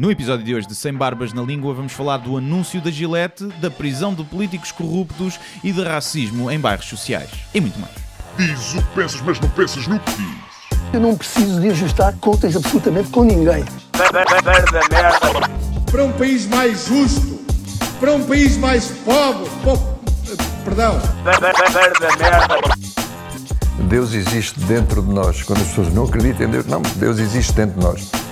No episódio de hoje de Sem Barbas na Língua vamos falar do anúncio da Gillette, da prisão de políticos corruptos e de racismo em bairros sociais. E muito mais. Diz o que pensas, mas não pensas no que diz. Eu não preciso de ajustar contas absolutamente com ninguém. para um país mais justo, para um país mais pobre, po- perdão, Deus existe dentro de nós. Quando as pessoas não acreditam em Deus, não, Deus existe dentro de nós.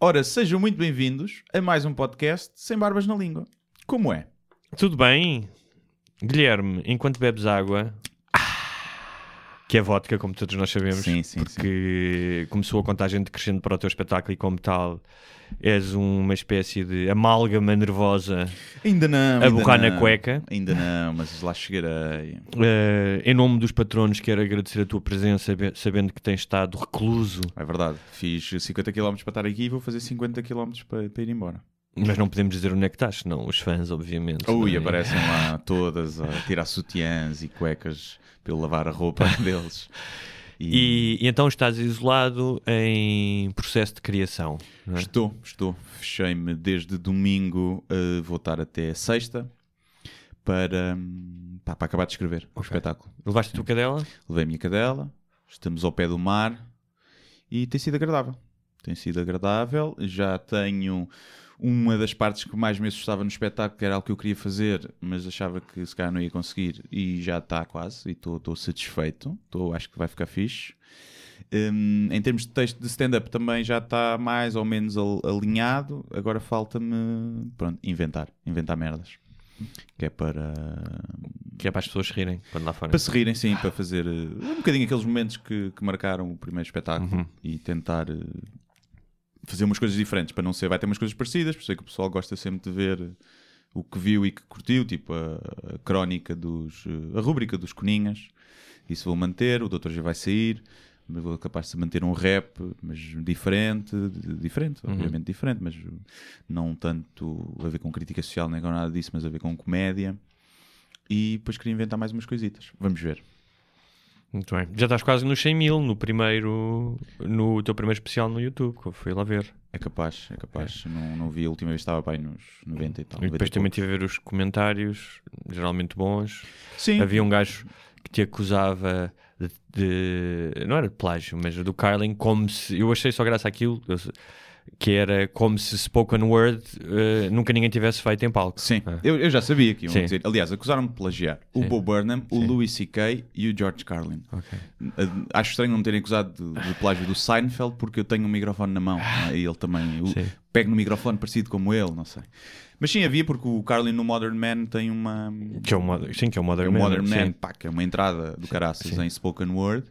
Ora, sejam muito bem-vindos a mais um podcast Sem Barbas na Língua. Como é? Tudo bem? Guilherme, enquanto bebes água, que é vodka, como todos nós sabemos, Sim, sim, porque começou a contagem decrescente para o teu espetáculo e, como tal, és uma espécie de amálgama nervosa Ainda não. a borrar na cueca. Ainda não, mas lá chegarei. Eh, em nome dos patronos, quero agradecer a tua presença, sabe- sabendo que tens estado recluso, É verdade. Fiz 50 km para estar aqui e vou fazer 50 km para, para ir embora. Mas não podemos dizer onde é que estás, senão os fãs, obviamente. Ui, é? aparecem lá todas a tirar sutiãs e cuecas eu lavar a roupa deles. E, e então estás isolado em processo de criação. é? Estou, estou. Fechei-me desde domingo, eh, vou estar até sexta para, pá, para acabar de escrever o espetáculo. Levaste a tua cadela? Levei a minha cadela, estamos ao pé do mar e tem sido agradável. Tem sido agradável. Já tenho uma das partes que mais me assustava no espetáculo, que era algo que eu queria fazer, mas achava que se calhar não ia conseguir, e já está quase, e estou satisfeito. Estou, acho que vai ficar fixe. Hum, em termos de texto de stand-up também já está mais ou menos al- alinhado. Agora falta-me pronto, inventar, inventar merdas. Que é para Que é para as pessoas rirem quando lá forem. para se rirem, sim, para fazer eh, um bocadinho aqueles momentos que, que marcaram o primeiro espetáculo Uhum. e tentar eh, fazer umas coisas diferentes para não ser. Vai ter umas coisas parecidas, por isso é que o pessoal gosta sempre de ver o que viu e que curtiu, tipo a, a crónica dos. eh, a rúbrica dos Coninhas. Isso vou manter, o Doutor já vai sair. Mas vou capaz de manter um rap, mas diferente, diferente, Uhum. obviamente diferente, mas não tanto a ver com crítica social nem com nada disso, mas a ver com comédia. E depois queria inventar mais umas coisitas. Vamos ver. Muito bem. Já estás quase nos 100 mil no primeiro, no teu primeiro especial no YouTube, que eu fui lá ver. É capaz, é capaz. Não, não vi a última vez, estava para aí nos 90 e tal. e 90 depois também estive a ver os comentários, geralmente bons. Sim, Havia um gajo que te acusava de, de- não era de plágio, mas do Carlin, como se. Eu achei só graça aquilo, eu- que era como se spoken word eh, nunca ninguém tivesse feito em palco. sim. Ah. Eu, eu já sabia que iam Sim. dizer. Aliás, acusaram-me de plagiar o Sim. Bo Burnham, o Sim. Louis C.K. e o George Carlin. Ok. Uh, Acho estranho não me terem acusado de, de plágio do Seinfeld porque eu tenho um microfone na mão. não é? E ele também. o- Sim. pego no microfone parecido como ele, não sei. Mas sim, havia porque o Carlin no Modern Man tem uma. Que é o Modern, sim, que é o Modern É o Man. Modern sim. Man, pá, que é uma entrada do caraças sim. em spoken word.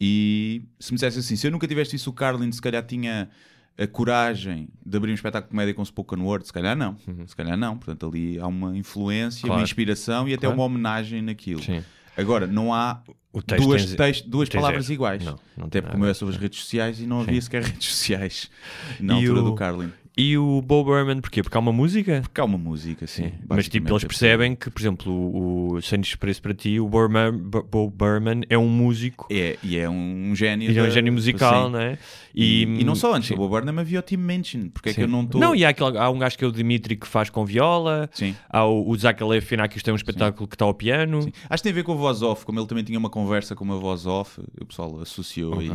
E se me dissesse assim, se eu nunca tivesse isso, o Carlin se calhar tinha a coragem de abrir um espetáculo de comédia com spoken word, se calhar não. Se calhar não. Portanto, ali há uma influência, Uhum. Claro. uma inspiração e até Claro. uma homenagem naquilo. Sim. Agora, não há texto duas, tem- text- duas tem palavras zero. iguais. Não, não Até porque o nada. meu é sobre as redes sociais e não havia sequer redes sociais na E altura o- do Carlin. E o Bo Burnham, porquê? Porque há uma música? Porque há uma música, sim. Mas tipo, eles é percebem que, por exemplo, o, o sem desprezo para ti, o Burman, Bu- Bo Burman é um músico É, e é um gênio. e é um da- gênio musical, sim. não é? E, e não só antes, sim, o Bob Burnham havia o Team Mention. Porque é que sim. eu não estou. Não, e há, aquele, há um gajo que é o Dimitri que faz com viola, Sim. há o, o Zach Galifianakis tem um espetáculo que está ao piano. Sim. Acho que tem a ver com a voz off, como ele também tinha uma conversa com uma voz off, o pessoal associou Ok. e,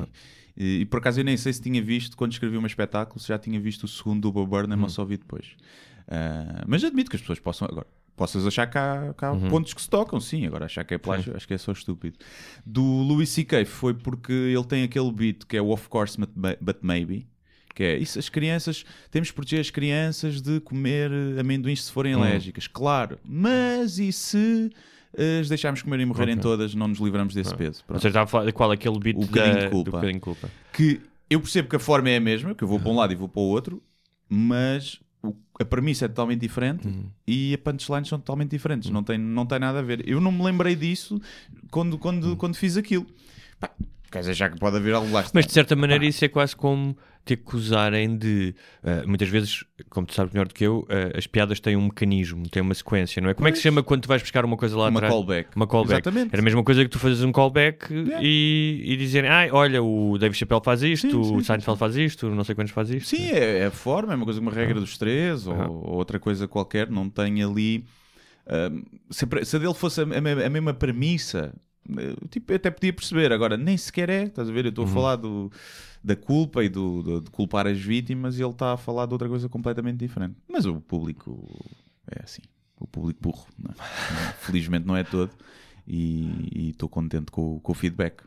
e, e por acaso eu nem sei se tinha visto quando escrevi o meu espetáculo, se já tinha visto o segundo do Bob Burnham Uhum. ou só vi depois. Ah, mas admito que as pessoas possam agora. Possas achar que há, que há Uhum. pontos que se tocam, sim. Agora achar que é plágio, acho que é só estúpido. Do Louis C.K. foi porque ele tem aquele beat que é o Of Course But, But Maybe. Que é isso, as crianças, temos que proteger as crianças de comer amendoins se forem Hum. alérgicas, claro, mas e se as deixarmos comer e morrerem Ok. todas, não nos livramos desse peso? Ou Pronto. seja, estava a falar de qual é aquele beat O bocadinho de culpa. bocadinho de culpa. Que eu percebo que a forma é a mesma, que eu vou para um lado e vou para o outro, mas a premissa é totalmente diferente e a punchlines são totalmente diferentes. Não, tem, não tem nada a ver. Eu não me lembrei disso quando, quando, quando fiz aquilo. Pá, quer dizer, já que pode haver algo lá. está. Mas de certa maneira isso é quase como te acusarem de. ah, muitas vezes, como tu sabes melhor do que eu, ah, as piadas têm um mecanismo, têm uma sequência, não é? Como é que se chama quando tu vais buscar uma coisa lá Uma atrás? callback. Uma callback. Exatamente. Era a mesma coisa que tu fazes um callback e, e dizerem, ai, olha, o Dave Chappelle faz isto, Sim, sim, o sim, Seinfeld faz isto, não sei quantos faz isto. Sim, é, é a forma, é uma coisa, uma regra dos três ou, ou outra coisa qualquer. Não tem ali. ahm, se, a se a dele fosse a, me- a mesma premissa, tipo, eu até podia perceber. Agora, nem sequer é. Estás a ver? Eu estou a falar do, da culpa e do, do- de culpar as vítimas e ele está a falar de outra coisa completamente diferente. Mas o público é assim. O público burro. não é? Felizmente não é todo. E estou contente com, o- com o feedback.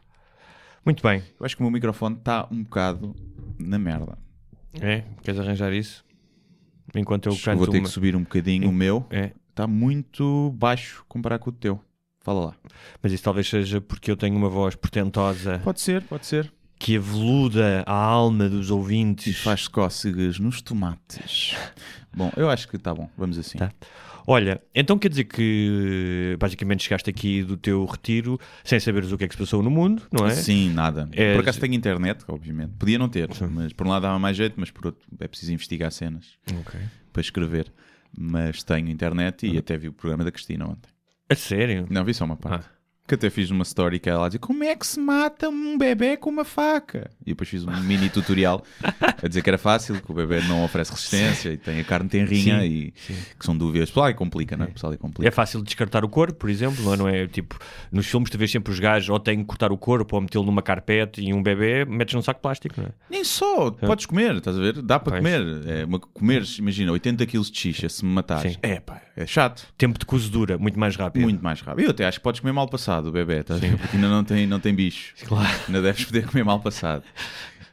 Muito bem. Eu acho que o meu microfone está um bocado na merda. É? Queres arranjar isso? Enquanto eu canto vou ter uma... que subir um bocadinho o meu. É, Está muito baixo comparado com o teu. Fala lá. mas isso talvez seja porque eu tenho uma voz portentosa Pode ser, pode ser. que aveluda a alma dos E ouvintes. faz cócegas nos tomates. bom, eu acho que está bom. Vamos assim. Tá. Olha, então quer dizer que basicamente chegaste aqui do teu retiro sem saberes o que é que se passou no mundo, não é? Sim, nada. É- Por acaso tenho internet, obviamente. Podia não ter, mas por um lado dava mais jeito, mas por outro é preciso investigar cenas Ok. para escrever. Mas tenho internet e até vi o programa da Cristina ontem. A sério? Não, vi só uma parte. Que até fiz uma story que ela dizia como é que se mata um bebê com uma faca? E depois fiz um mini tutorial a dizer que era fácil, que o bebê não oferece resistência e tem a carne tenrinha Sim, e que são dúvidas. Pessoal aí complica, não é? O pessoal aí complica. É fácil descartar o corpo, por exemplo, não é? É? Tipo, nos filmes tu vês sempre os gajos ou têm que cortar o corpo ou metê-lo numa carpete e um bebê metes num saco de plástico, não é? Nem só, podes comer, estás a ver? Dá para Pois. comer. É, uma, comeres, imagina, 80 kg de xixa se me matares. Sim. É pá, é chato. Tempo de cozedura, muito mais rápido. Muito mais rápido. Eu até acho que podes comer mal passado o bebê, estás ver? Porque ainda não tem, não tem bicho. Claro. Ainda deves poder comer mal passado.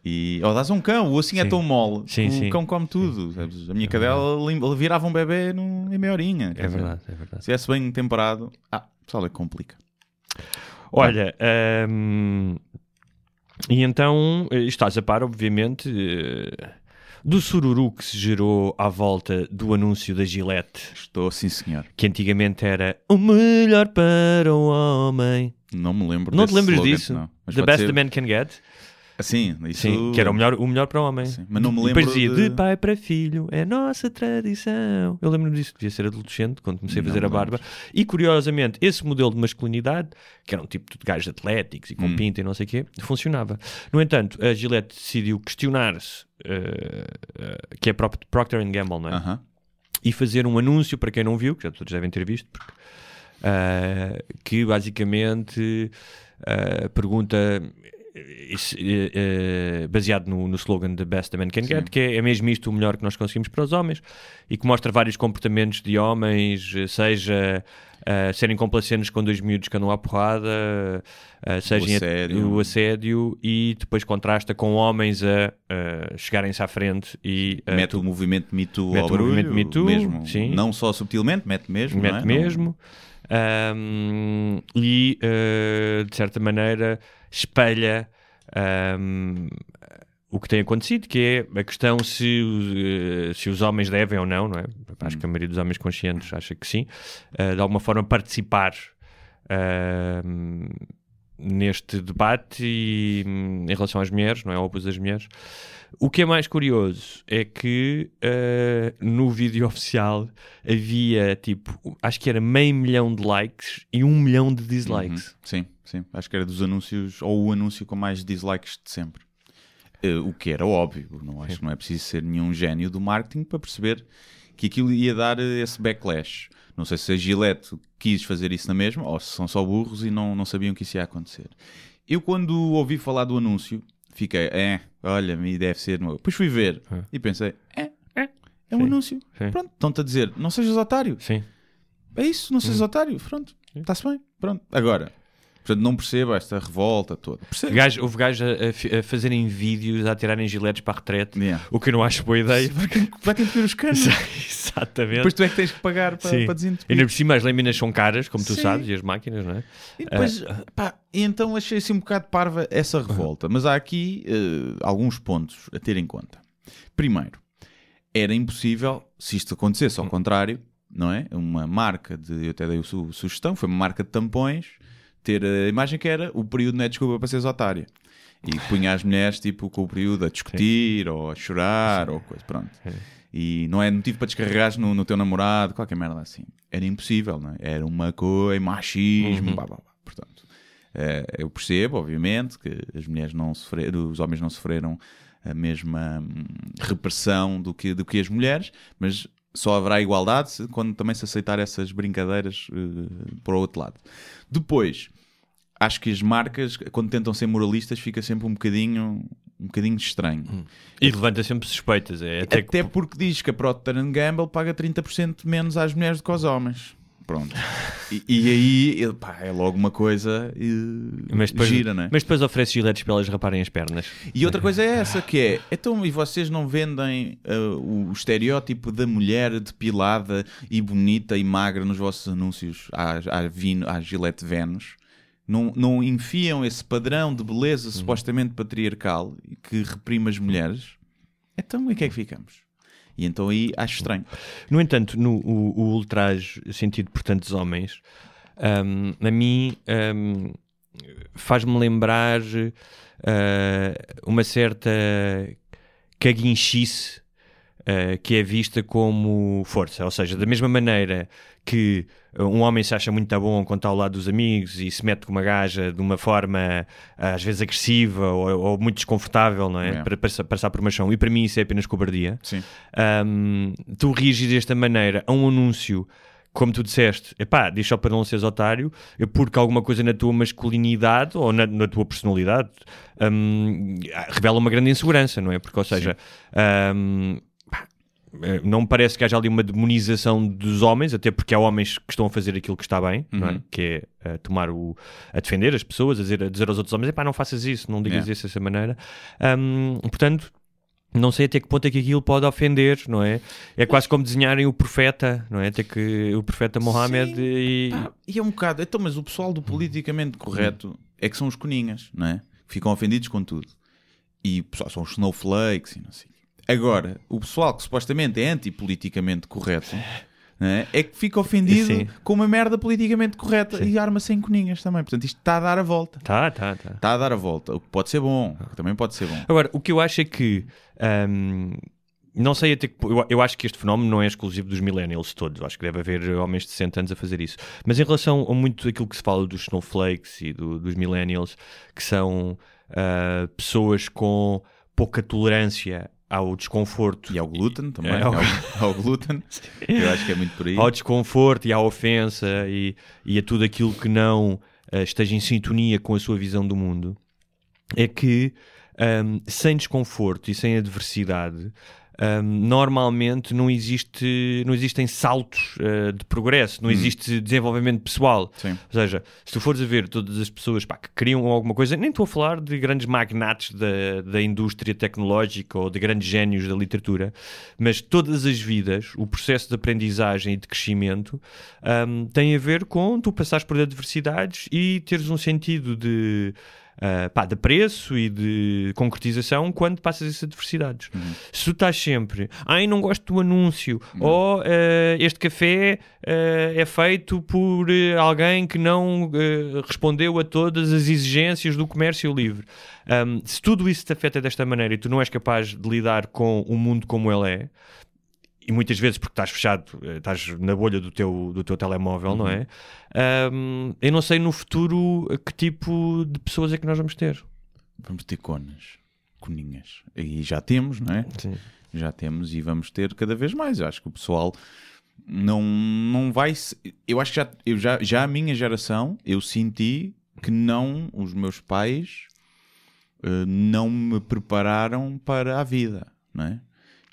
E, ou dás a um cão, o assim é Sim. tão mole. Sim, o sim. cão come tudo. A minha cadela lim- virava um bebê num, em meia horinha. É dizer, verdade, é verdade. Se estivesse bem temperado, ah, pessoal, é que complica. Olha, hum, e então eh, estás a par, obviamente, eh, do sururu que se gerou à volta do anúncio da Gillette, Estou, sim senhor. que antigamente era o melhor para o homem. Não me lembro Não te lembras slogan, disso? Não. The best ser- the man can get? Assim, isso... Sim, que era o melhor, o melhor para o homem. Sim, mas não me E lembro dizia de- de pai para filho, é nossa tradição. Eu lembro-me disso, devia ser adolescente quando comecei a Não fazer a me lembro. barba. E curiosamente, esse modelo de masculinidade, que era um tipo de gajos atléticos e com Hum. pinta e não sei o quê, funcionava. No entanto, a Gillette decidiu questionar-se, eh, eh, que é Pro- Procter Gamble, não é? Aham. e fazer um anúncio para quem não viu, que já todos devem ter visto, porque, ah, que basicamente pergunta isso, eh, eh, baseado no, no slogan The Best a Man Can Get, que é, é mesmo isto o melhor que nós conseguimos para os homens, e que mostra vários comportamentos de homens, eh, seja ah, serem complacentes com dois miúdos que andam à porrada, ah, seja assédio. o assédio, e depois contrasta com homens a ah, chegarem-se à frente e a mete o movimento Me Too Mete ao o barulho, movimento Me Too, mesmo. sim. Não só subtilmente, mete mesmo. mete não é? mesmo Ahm, e eh, de certa maneira espelha ahm, o que tem acontecido, que é a questão se, eh, se os homens devem ou não, não é? Acho que a maioria dos homens conscientes acha que sim, eh, de alguma forma participar ahm, neste debate e, hum, em relação às mulheres, não é? Ao opus das mulheres. O que é mais curioso é que eh, no vídeo oficial havia tipo, acho que era meio milhão de likes e um milhão de dislikes. Uhum. Sim, sim. Acho que era dos anúncios, ou o anúncio com mais dislikes de sempre. Eh, o que era óbvio. Não acho que não é preciso ser nenhum gênio do marketing para perceber que aquilo ia dar eh, esse backlash. Não sei se a Gillette quis fazer isso na mesma ou se são só burros e não, não sabiam que isso ia acontecer. Eu, quando ouvi falar do anúncio, fiquei, é, olha, me deve ser. Depois fui ver e pensei, é, é, é um Sim, anúncio. sim. Pronto, estão-te a dizer, não sejas otário. Sim. É isso, não sejas otário. Pronto, está-se bem. Pronto. Agora, portanto, não percebo esta revolta toda. Percebo. Gajo, houve gajos a, a fazerem vídeos, a tirarem giletes para a retrete, Yeah. o que eu não acho boa ideia. Vai ter que os canos. Exatamente. Depois tu é que tens que pagar para, Sim. para desentupir. Ainda por cima as lâminas são caras, como tu Sim. sabes, e as máquinas, não é? E depois, pá, e então achei assim um bocado parva essa revolta. Mas há aqui eh, alguns pontos a ter em conta. Primeiro, era impossível se isto acontecesse ao contrário, não é? Uma marca de, eu até dei a su- sugestão, foi uma marca de tampões, ter a imagem que era o período não é desculpa para seres otária. E punha as mulheres tipo com o período a discutir ou a chorar ou coisa, pronto. E não é motivo para descarregares no, no teu namorado, qualquer merda assim. Era impossível, não é? Era uma coisa, machismo, blá blá blá. Portanto, eh, eu percebo, obviamente, que as mulheres não sofreram, os homens não sofreram a mesma hum, repressão do que, do que as mulheres, mas só haverá igualdade se- quando também se aceitar essas brincadeiras eh, para o outro lado. Depois, acho que as marcas, quando tentam ser moralistas, fica sempre um bocadinho, um bocadinho estranho. E levanta sempre suspeitas. É, até, Até que- porque diz que a Procter Gamble paga 30% menos às mulheres do que aos homens. Pronto. E, e aí, pá, é logo uma coisa eh, mas, depois, gira, não é? mas depois oferece giletes para elas raparem as pernas. E outra coisa é essa, que é, então, e vocês não vendem uh, o estereótipo da mulher depilada e bonita e magra nos vossos anúncios à, à, Vino, à Gillette Venus? Não, não enfiam esse padrão de beleza supostamente patriarcal que reprime as mulheres? Então, em que é que ficamos? E então aí acho estranho. No entanto, no, o, o ultraje sentido por tantos homens, hum, a mim hum, faz-me lembrar ah, uma certa caguinchice ah, que é vista como força. Ou seja, da mesma maneira que um homem se acha muito bom quando está ao lado dos amigos e se mete com uma gaja de uma forma às vezes agressiva ou, ou muito desconfortável, não é? É. Para passar, passar por uma chão. E para mim isso é apenas cobardia. Sim. Um, tu reagir desta maneira a um anúncio, como tu disseste, epá, diz só para não seres otário, é porque alguma coisa na tua masculinidade ou na, na tua personalidade um, revela uma grande insegurança, não é? Porque, ou seja, um, eh, não me parece que haja ali uma demonização dos homens, até porque há homens que estão a fazer aquilo que está bem, não é? Uhum. que é eh, tomar o, a defender as pessoas, a dizer, a dizer aos outros homens, epá, não faças isso, não digas Yeah. isso dessa maneira. Um, portanto, não sei até que ponto é que aquilo pode ofender, não é? É quase como desenharem o profeta, não é? Até que o profeta Mohammed Sim. e... Pá, e é um bocado. Então, mas o pessoal do politicamente correto é que são os coninhas, não é? Que ficam ofendidos com tudo. E pessoal são os snowflakes e não sei. Agora, o pessoal que supostamente é antipoliticamente correto é? é que fica ofendido Sim. com uma merda politicamente correta e arma sem coninhas também. Portanto, isto está a dar a volta. Tá, tá, tá. Está a dar a volta. O que pode ser bom. o que também pode ser bom. Agora, o que eu acho é que... hum, não sei até que... Eu, eu acho que este fenómeno não é exclusivo dos millennials todos. Eu acho que deve haver homens de 60 anos a fazer isso. Mas em relação a muito aquilo que se fala dos snowflakes e do- dos millennials, que são ah, pessoas com pouca tolerância ao desconforto E ao glúten também. É, ao- Ao, glúten. Eu acho que é muito por aí. ao desconforto e à ofensa e, e a tudo aquilo que não eh, esteja em sintonia com a sua visão do mundo, é que ahm, sem desconforto e sem adversidade, normalmente não, existe, não existem saltos eh, de progresso, não existe desenvolvimento pessoal. Sim. Ou seja, se tu fores a ver todas as pessoas pá, que criam alguma coisa, nem estou a falar de grandes magnates da, da indústria tecnológica ou de grandes génios da literatura, mas todas as vidas, o processo de aprendizagem e de crescimento hum, tem a ver com tu passares por adversidades e teres um sentido de. Ah, pá, de preço e de concretização quando passas essas adversidades. Se tu estás sempre, ai, não gosto do anúncio, ou ah, este café ah, é feito por alguém que não respondeu a todas as exigências do comércio livre. Um, se tudo isso te afeta desta maneira e tu não és capaz de lidar com o mundo como ele é, e muitas vezes porque estás fechado, eh, estás na bolha do teu, do teu telemóvel, não é? Um, eu não sei no futuro que tipo de pessoas é que nós vamos ter. Vamos ter conas. Coninhas. E já temos, não é? Sim. já temos e vamos ter cada vez mais. Eu acho que o pessoal não, não vai. Eu acho que já, eu já, já a minha geração, eu senti que não, os meus pais eh, não me prepararam para a vida, não é?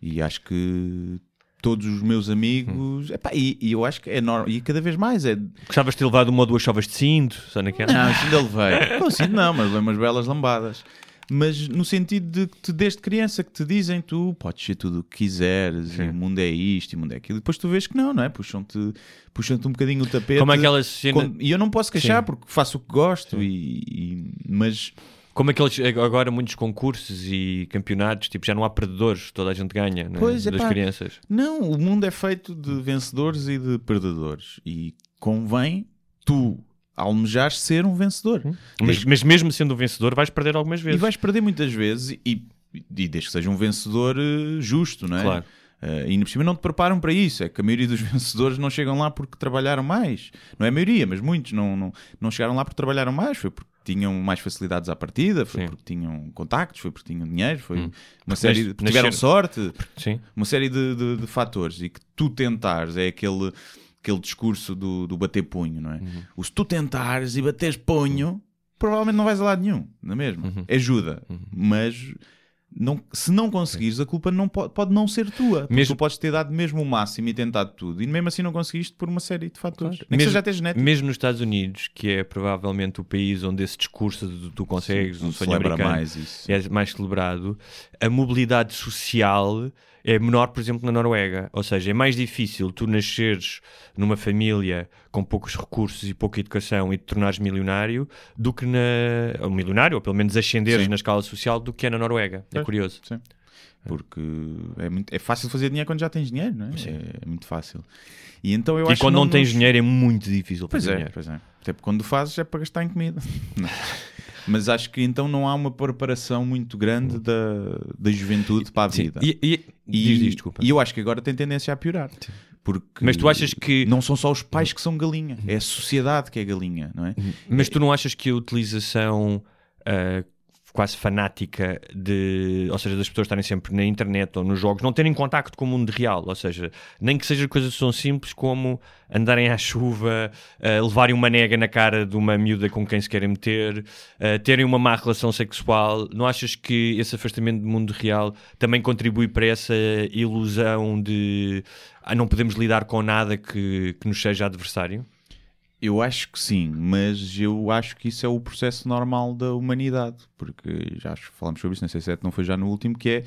E acho que todos os meus amigos, epá, e, e eu acho que é normal, e cada vez mais é. Gostavas de ter levado uma ou duas chovas de cinto, só naquela? Não, ainda levei. Não, assim não, mas levei umas belas lambadas. Mas no sentido de que te, desde criança que te dizem tu podes ser tudo o que quiseres, e o mundo é isto e o mundo é aquilo. E depois tu vês que não, não é? Puxam-te puxam um bocadinho o tapete. Como aquela cena- Com- E eu não posso queixar Sim. porque faço o que gosto, e, e- mas Como aqueles, agora muitos concursos e campeonatos, tipo, já não há perdedores, toda a gente ganha, né? Pois, é das pá. crianças. Não, o mundo é feito de vencedores e de perdedores. E convém tu almejares ser um vencedor. Mas, mas mesmo sendo um vencedor, vais perder algumas E vezes. vais perder muitas vezes e, e desde que seja um vencedor eh, justo, não é? Claro. Eh, e ainda por cima não te preparam para isso. É que a maioria dos vencedores não chegam lá porque trabalharam mais. Não é a maioria, mas muitos não, não, não chegaram lá porque trabalharam mais. Foi porque tinham mais facilidades à partida, foi Sim. porque tinham contactos, foi porque tinham dinheiro, foi Hum. uma série de, porque tiveram nascer- sorte, Sim. uma série de, de- de fatores. E que tu tentares é aquele, aquele discurso do, do bater punho, não é? Uhum. O se tu tentares e bateres punho, provavelmente não vais a lado nenhum, não é mesmo? Uhum. Ajuda, mas não, se não conseguires, a culpa não pode, pode não ser tua. Mesmo- tu podes ter dado mesmo o máximo e tentado tudo, e mesmo assim não conseguiste por uma série de fatores. Que mesmo, até genético. mesmo nos Estados Unidos, que é provavelmente o país onde esse discurso de tu consegues, Não se sonho americano, mais isso. é mais celebrado, a mobilidade social é menor, por exemplo, na Noruega. Ou seja, é mais difícil tu nasceres numa família com poucos recursos e pouca educação e te tornares milionário do que na. Ou milionário, ou pelo menos ascenderes Sim. na escala social do que é na Noruega. É Pois. curioso. Sim. Porque é, muito, é fácil fazer dinheiro quando já tens dinheiro, não é? É, muito fácil. E então eu E acho quando que não, tens nos- dinheiro é muito difícil Pois fazer é, dinheiro. pois é. Até porque quando fazes é para gastar em comida. Mas acho que então não há uma preparação muito grande da, da juventude para a Sim. vida. E, e, diz, diz, desculpa. e eu acho que agora tem tendência a piorar. Porque Mas tu achas que- Não são só os pais que são galinha, é a sociedade que é galinha, não é? Mas tu não achas que a utilização ah, quase fanática de, ou seja, das pessoas estarem sempre na internet ou nos jogos, não terem contacto com o mundo real, ou seja, nem que seja coisas tão simples como andarem à chuva, ah, levarem uma nega na cara de uma miúda com quem se querem meter, ah, terem uma má relação sexual, não achas que esse afastamento do mundo real também contribui para essa ilusão de ah, não podemos lidar com nada que, que nos seja adversário? Eu acho que sim, mas eu acho que isso é o processo normal da humanidade, porque já acho que falámos sobre isso, não sei se é, não foi já no último, que é,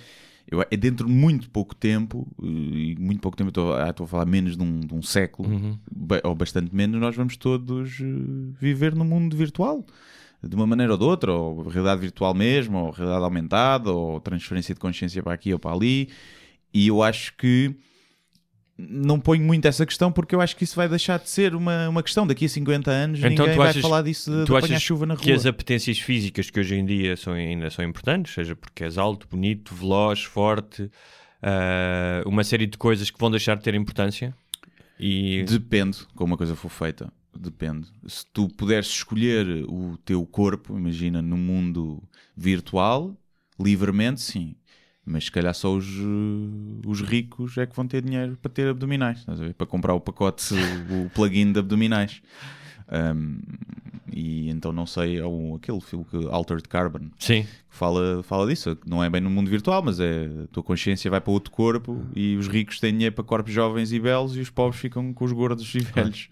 eu, é dentro de muito pouco tempo, e muito pouco tempo, eu estou, ah, estou a falar menos de um, de um século, ba- ou bastante menos, nós vamos todos eh, viver no mundo virtual. De uma maneira ou de outra, ou realidade virtual mesmo, ou realidade aumentada, ou transferência de consciência para aqui ou para ali. E eu acho que não ponho muito essa questão porque eu acho que isso vai deixar de ser uma, uma questão. Daqui a 50 anos Então ninguém tu vai achas- falar disso de, tu de apanhar achas chuva na rua. que as apetências físicas que hoje em dia são, ainda são importantes, seja porque és alto, bonito, veloz, forte, ah, uma série de coisas que vão deixar de ter importância? E Depende como a coisa for feita. Depende. Se tu puderes escolher o teu corpo, imagina, no mundo virtual, livremente, sim. Mas se calhar só os, eh, os ricos é que vão ter dinheiro para ter abdominais? Para comprar o pacote, o plugin de abdominais. Um, e então não sei, é um, aquele filme que Altered Carbon sim, que fala, fala disso, não é bem no mundo virtual, mas é a tua consciência vai para outro corpo e os ricos têm dinheiro para corpos jovens e belos e os pobres ficam com os gordos e velhos.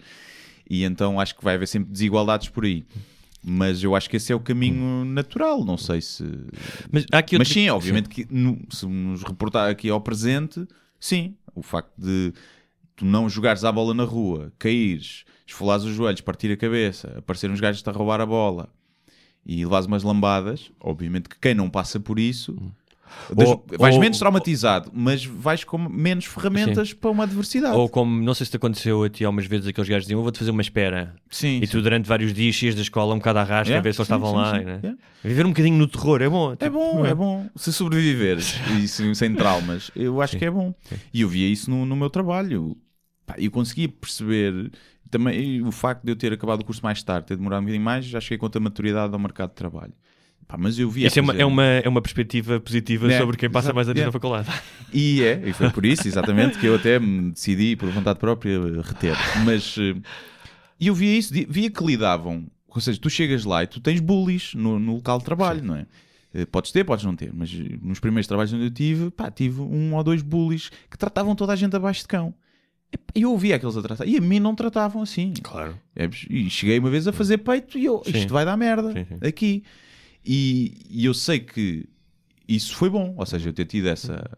E então acho que vai haver sempre desigualdades por aí. Mas eu acho que esse é o caminho natural, não sei se. mas aqui Mas outro- sim, obviamente que no- se nos reportar aqui ao presente, sim, o facto de tu não jogares à bola na rua, caíres, esfolares os joelhos, partir a cabeça, aparecer uns gajos a roubar a bola e levares umas lambadas, obviamente que quem não passa por isso. das- Ou- vais ou- menos traumatizado, mas vais com menos ferramentas para uma adversidade. Ou como, não sei se te aconteceu a ti algumas vezes, aqueles gajos diziam, eu vou-te fazer uma espera. sim, E tu durante vários dias ias da escola um bocado à rasca Yeah, a ver se eles sim, estavam sim, lá. sim, né? yeah. Viver um bocadinho no terror é bom. É tipo, bom, é bom. Se sobreviveres e se- sem traumas, eu acho que é bom. E eu via isso no, no meu trabalho. Pá, Eu conseguia perceber também o facto de eu ter acabado o curso mais tarde, ter demorado um bocadinho mais, já cheguei com a maturidade ao mercado de trabalho. Pá, mas eu via. Isso é uma, é, uma, é uma perspectiva positiva É, sobre quem passa mais anos é. na faculdade. E é, e foi por isso, exatamente, que eu até me decidi, por vontade própria, reter. Mas eh, e eu via isso, via que lidavam. Ou seja, tu chegas lá e tu tens bullies no, no local de trabalho, não é? Eh, Podes ter, podes não ter, mas eh, nos primeiros trabalhos onde eu tive, pá, tive um ou dois bullies que tratavam toda a gente abaixo de cão. Eu ouvia aqueles a tratar, e a mim não tratavam assim. Claro. É, E cheguei uma vez a fazer peito e eu, Sim. isto vai dar merda Sim, sim. aqui. E, e eu sei que isso foi bom, ou seja, eu ter tido essa,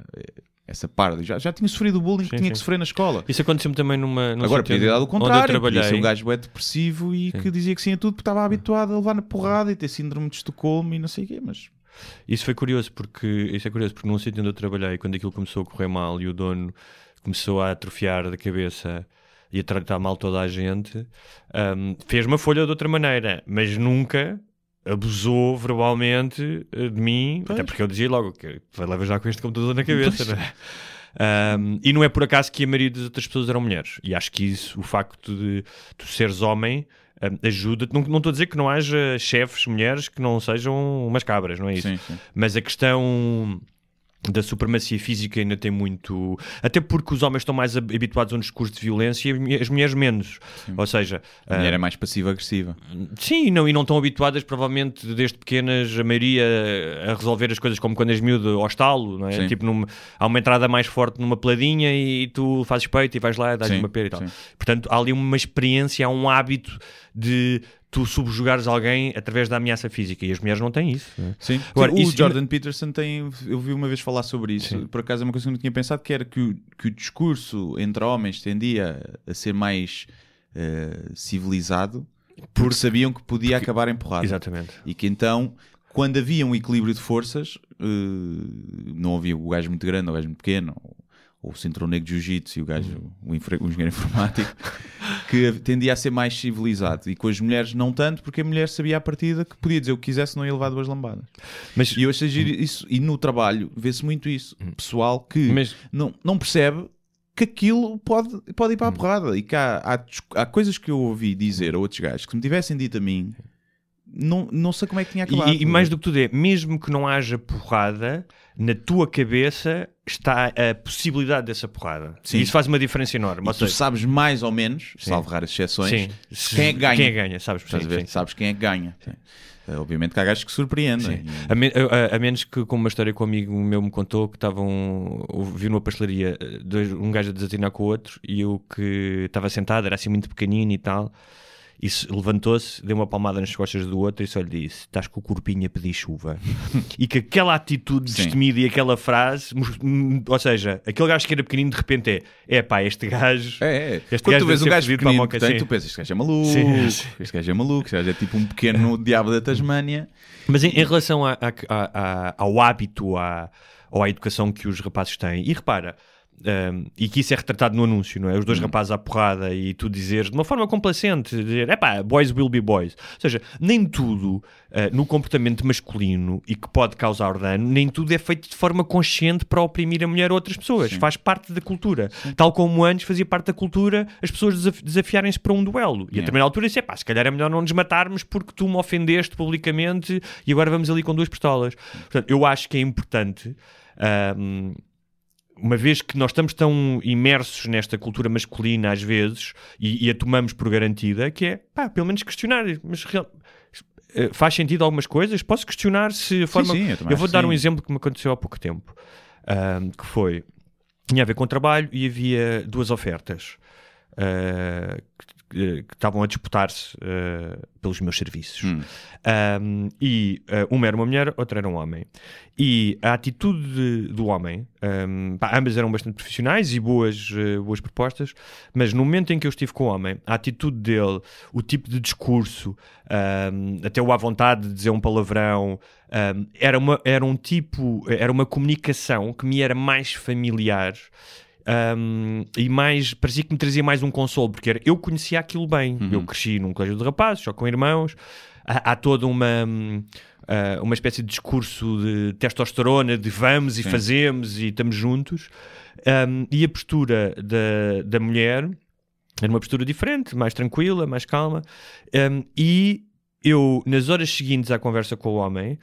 essa parte. Já, já tinha sofrido o bullying que Sim, tinha sim. que sofrer na escola. Isso aconteceu-me também numa. num Agora, podia ter dado o eu contrário. trabalhei. Podia ser um gajo bué depressivo e que dizia que sim a tudo porque estava habituado a levar na porrada e ter síndrome de Estocolmo e não sei o quê, mas... Isso foi curioso porque isso é curioso porque num sítio onde eu trabalhei, quando aquilo começou a correr mal e o dono começou a atrofiar da cabeça e a tratar mal toda a gente, hum, fez uma folha de outra maneira, mas nunca abusou verbalmente eh, de mim, até porque eu dizia logo que vai levar já com este computador na cabeça, não é? Um, e não é por acaso que a maioria das outras pessoas eram mulheres. E acho que isso, o facto de tu seres homem, um, ajuda-te. Não, não estou a dizer que não haja chefes mulheres que não sejam umas cabras, não é isso? Sim, sim. Mas a questão da supremacia física ainda tem muito. Até porque os homens estão mais hab- habituados a um discurso de violência e as mulheres menos. Ou seja, A mulher é mais passiva-agressiva. Sim, e não, e não estão habituadas, provavelmente, desde pequenas, a maioria a resolver as coisas como quando és miúdo ao estalo, não é? Sim. Tipo, numa- há uma entrada mais forte numa peladinha e tu fazes peito e vais lá e dás Sim, uma pera e tal. sim. Portanto, há ali uma experiência, há um hábito de tu subjugares alguém através da ameaça física e as mulheres não têm isso. não é? Sim. Agora, Sim, o Jordan Peterson tem. Eu vi uma vez falar sobre isso. Sim. Por acaso é uma coisa que eu não tinha pensado, que era que o, que o discurso entre homens tendia a ser mais eh, civilizado porque sabiam que podia acabar em porrada. Exatamente. E que então, quando havia um equilíbrio de forças, eh, não havia o gajo muito grande, o gajo muito pequeno, ou, ou o cinturão negro de jiu-jitsu e o gajo, o, infra- o engenheiro informático, que tendia a ser mais civilizado. E com as mulheres não tanto, porque a mulher sabia à partida que podia dizer o que quisesse, não ia levar duas lambadas. Mas, E eu achei isso, e no trabalho vê-se muito isso. Pessoal que mas não, não percebe que aquilo pode, pode ir para a porrada e que há, há, há coisas que eu ouvi dizer a outros gajos que se me tivessem dito a mim, não, não sei como é que tinha acabado. E, e mais do que tudo é, mesmo que não haja porrada, na tua cabeça está a possibilidade dessa porrada. Sim. E isso faz uma diferença enorme. E Ou tu seja, sabes mais ou menos, salvo raras exceções, sim, quem é que ganha. Quem é que ganha, sabes? Sim, ver? sim. Sabes quem é que ganha. Eh, Obviamente que há gajos que surpreendem. A, men- a- a menos que, como uma história que um amigo meu me contou, que estavam, viu numa pastelaria eh, dois- um gajo a desatinar com o outro e eu que estava sentado, era assim muito pequenino e tal, e se- levantou-se, deu uma palmada nas costas do outro e só lhe disse: Estás com o corpinho a pedir chuva. e que aquela atitude Sim. destemida e aquela frase, ou seja, aquele gajo que era pequenino de repente é: É pá, este gajo. É, é. Este Quando gajo tu vês um gajo a pequenino moca, que tem, tu pensas, este gajo é maluco, Sim, este gajo é maluco, este gajo é tipo um pequeno diabo da Tasmânia. Mas em, em relação a- a- a- a- ao hábito, à, ou à educação que os rapazes têm, e repara, hum, e que isso é retratado no anúncio, não é? Os dois rapazes à porrada e tu dizeres de uma forma complacente, dizer, epá, boys will be boys. Ou seja, nem tudo ah, no comportamento masculino e que pode causar dano, nem tudo é feito de forma consciente para oprimir a mulher ou outras pessoas. Faz parte da cultura. Tal como antes fazia parte da cultura as pessoas desaf- desafiarem-se para um duelo. E a Yeah. determinada altura disse, epá, se calhar é melhor não nos matarmos porque tu me ofendeste publicamente e agora vamos ali com duas pistolas. Portanto, eu acho que é importante, ahm, uma vez que nós estamos tão imersos nesta cultura masculina às vezes e, e a tomamos por garantida, que é, pá, pelo menos questionar, mas real- eh, faz sentido algumas coisas? Posso questionar se a forma... sim, eu também eu acho vou dar sim. um exemplo que me aconteceu há pouco tempo, que foi, tinha a ver com trabalho e havia duas ofertas ah, que que estavam a disputar-se ah, pelos meus serviços. Hum. Um, e ah, uma era uma mulher, outra era um homem. E a atitude de- do homem, um, pá, ambas eram bastante profissionais e boas, ah, boas propostas, mas no momento em que eu estive com o homem, a atitude dele, o tipo de discurso, um, até o à vontade de dizer um palavrão, era, uma, era um tipo, era uma comunicação que me era mais familiar. Um, e mais, parecia que me trazia mais um consolo, porque era, eu conhecia aquilo bem. Eu cresci num colégio de rapazes, só com irmãos. Há, há toda uma, ah, uma espécie de discurso de testosterona, de vamos e fazemos e estamos juntos. Um, e a postura da, da mulher era uma postura diferente, mais tranquila, mais calma. Um, e eu, nas horas seguintes à conversa com o homem,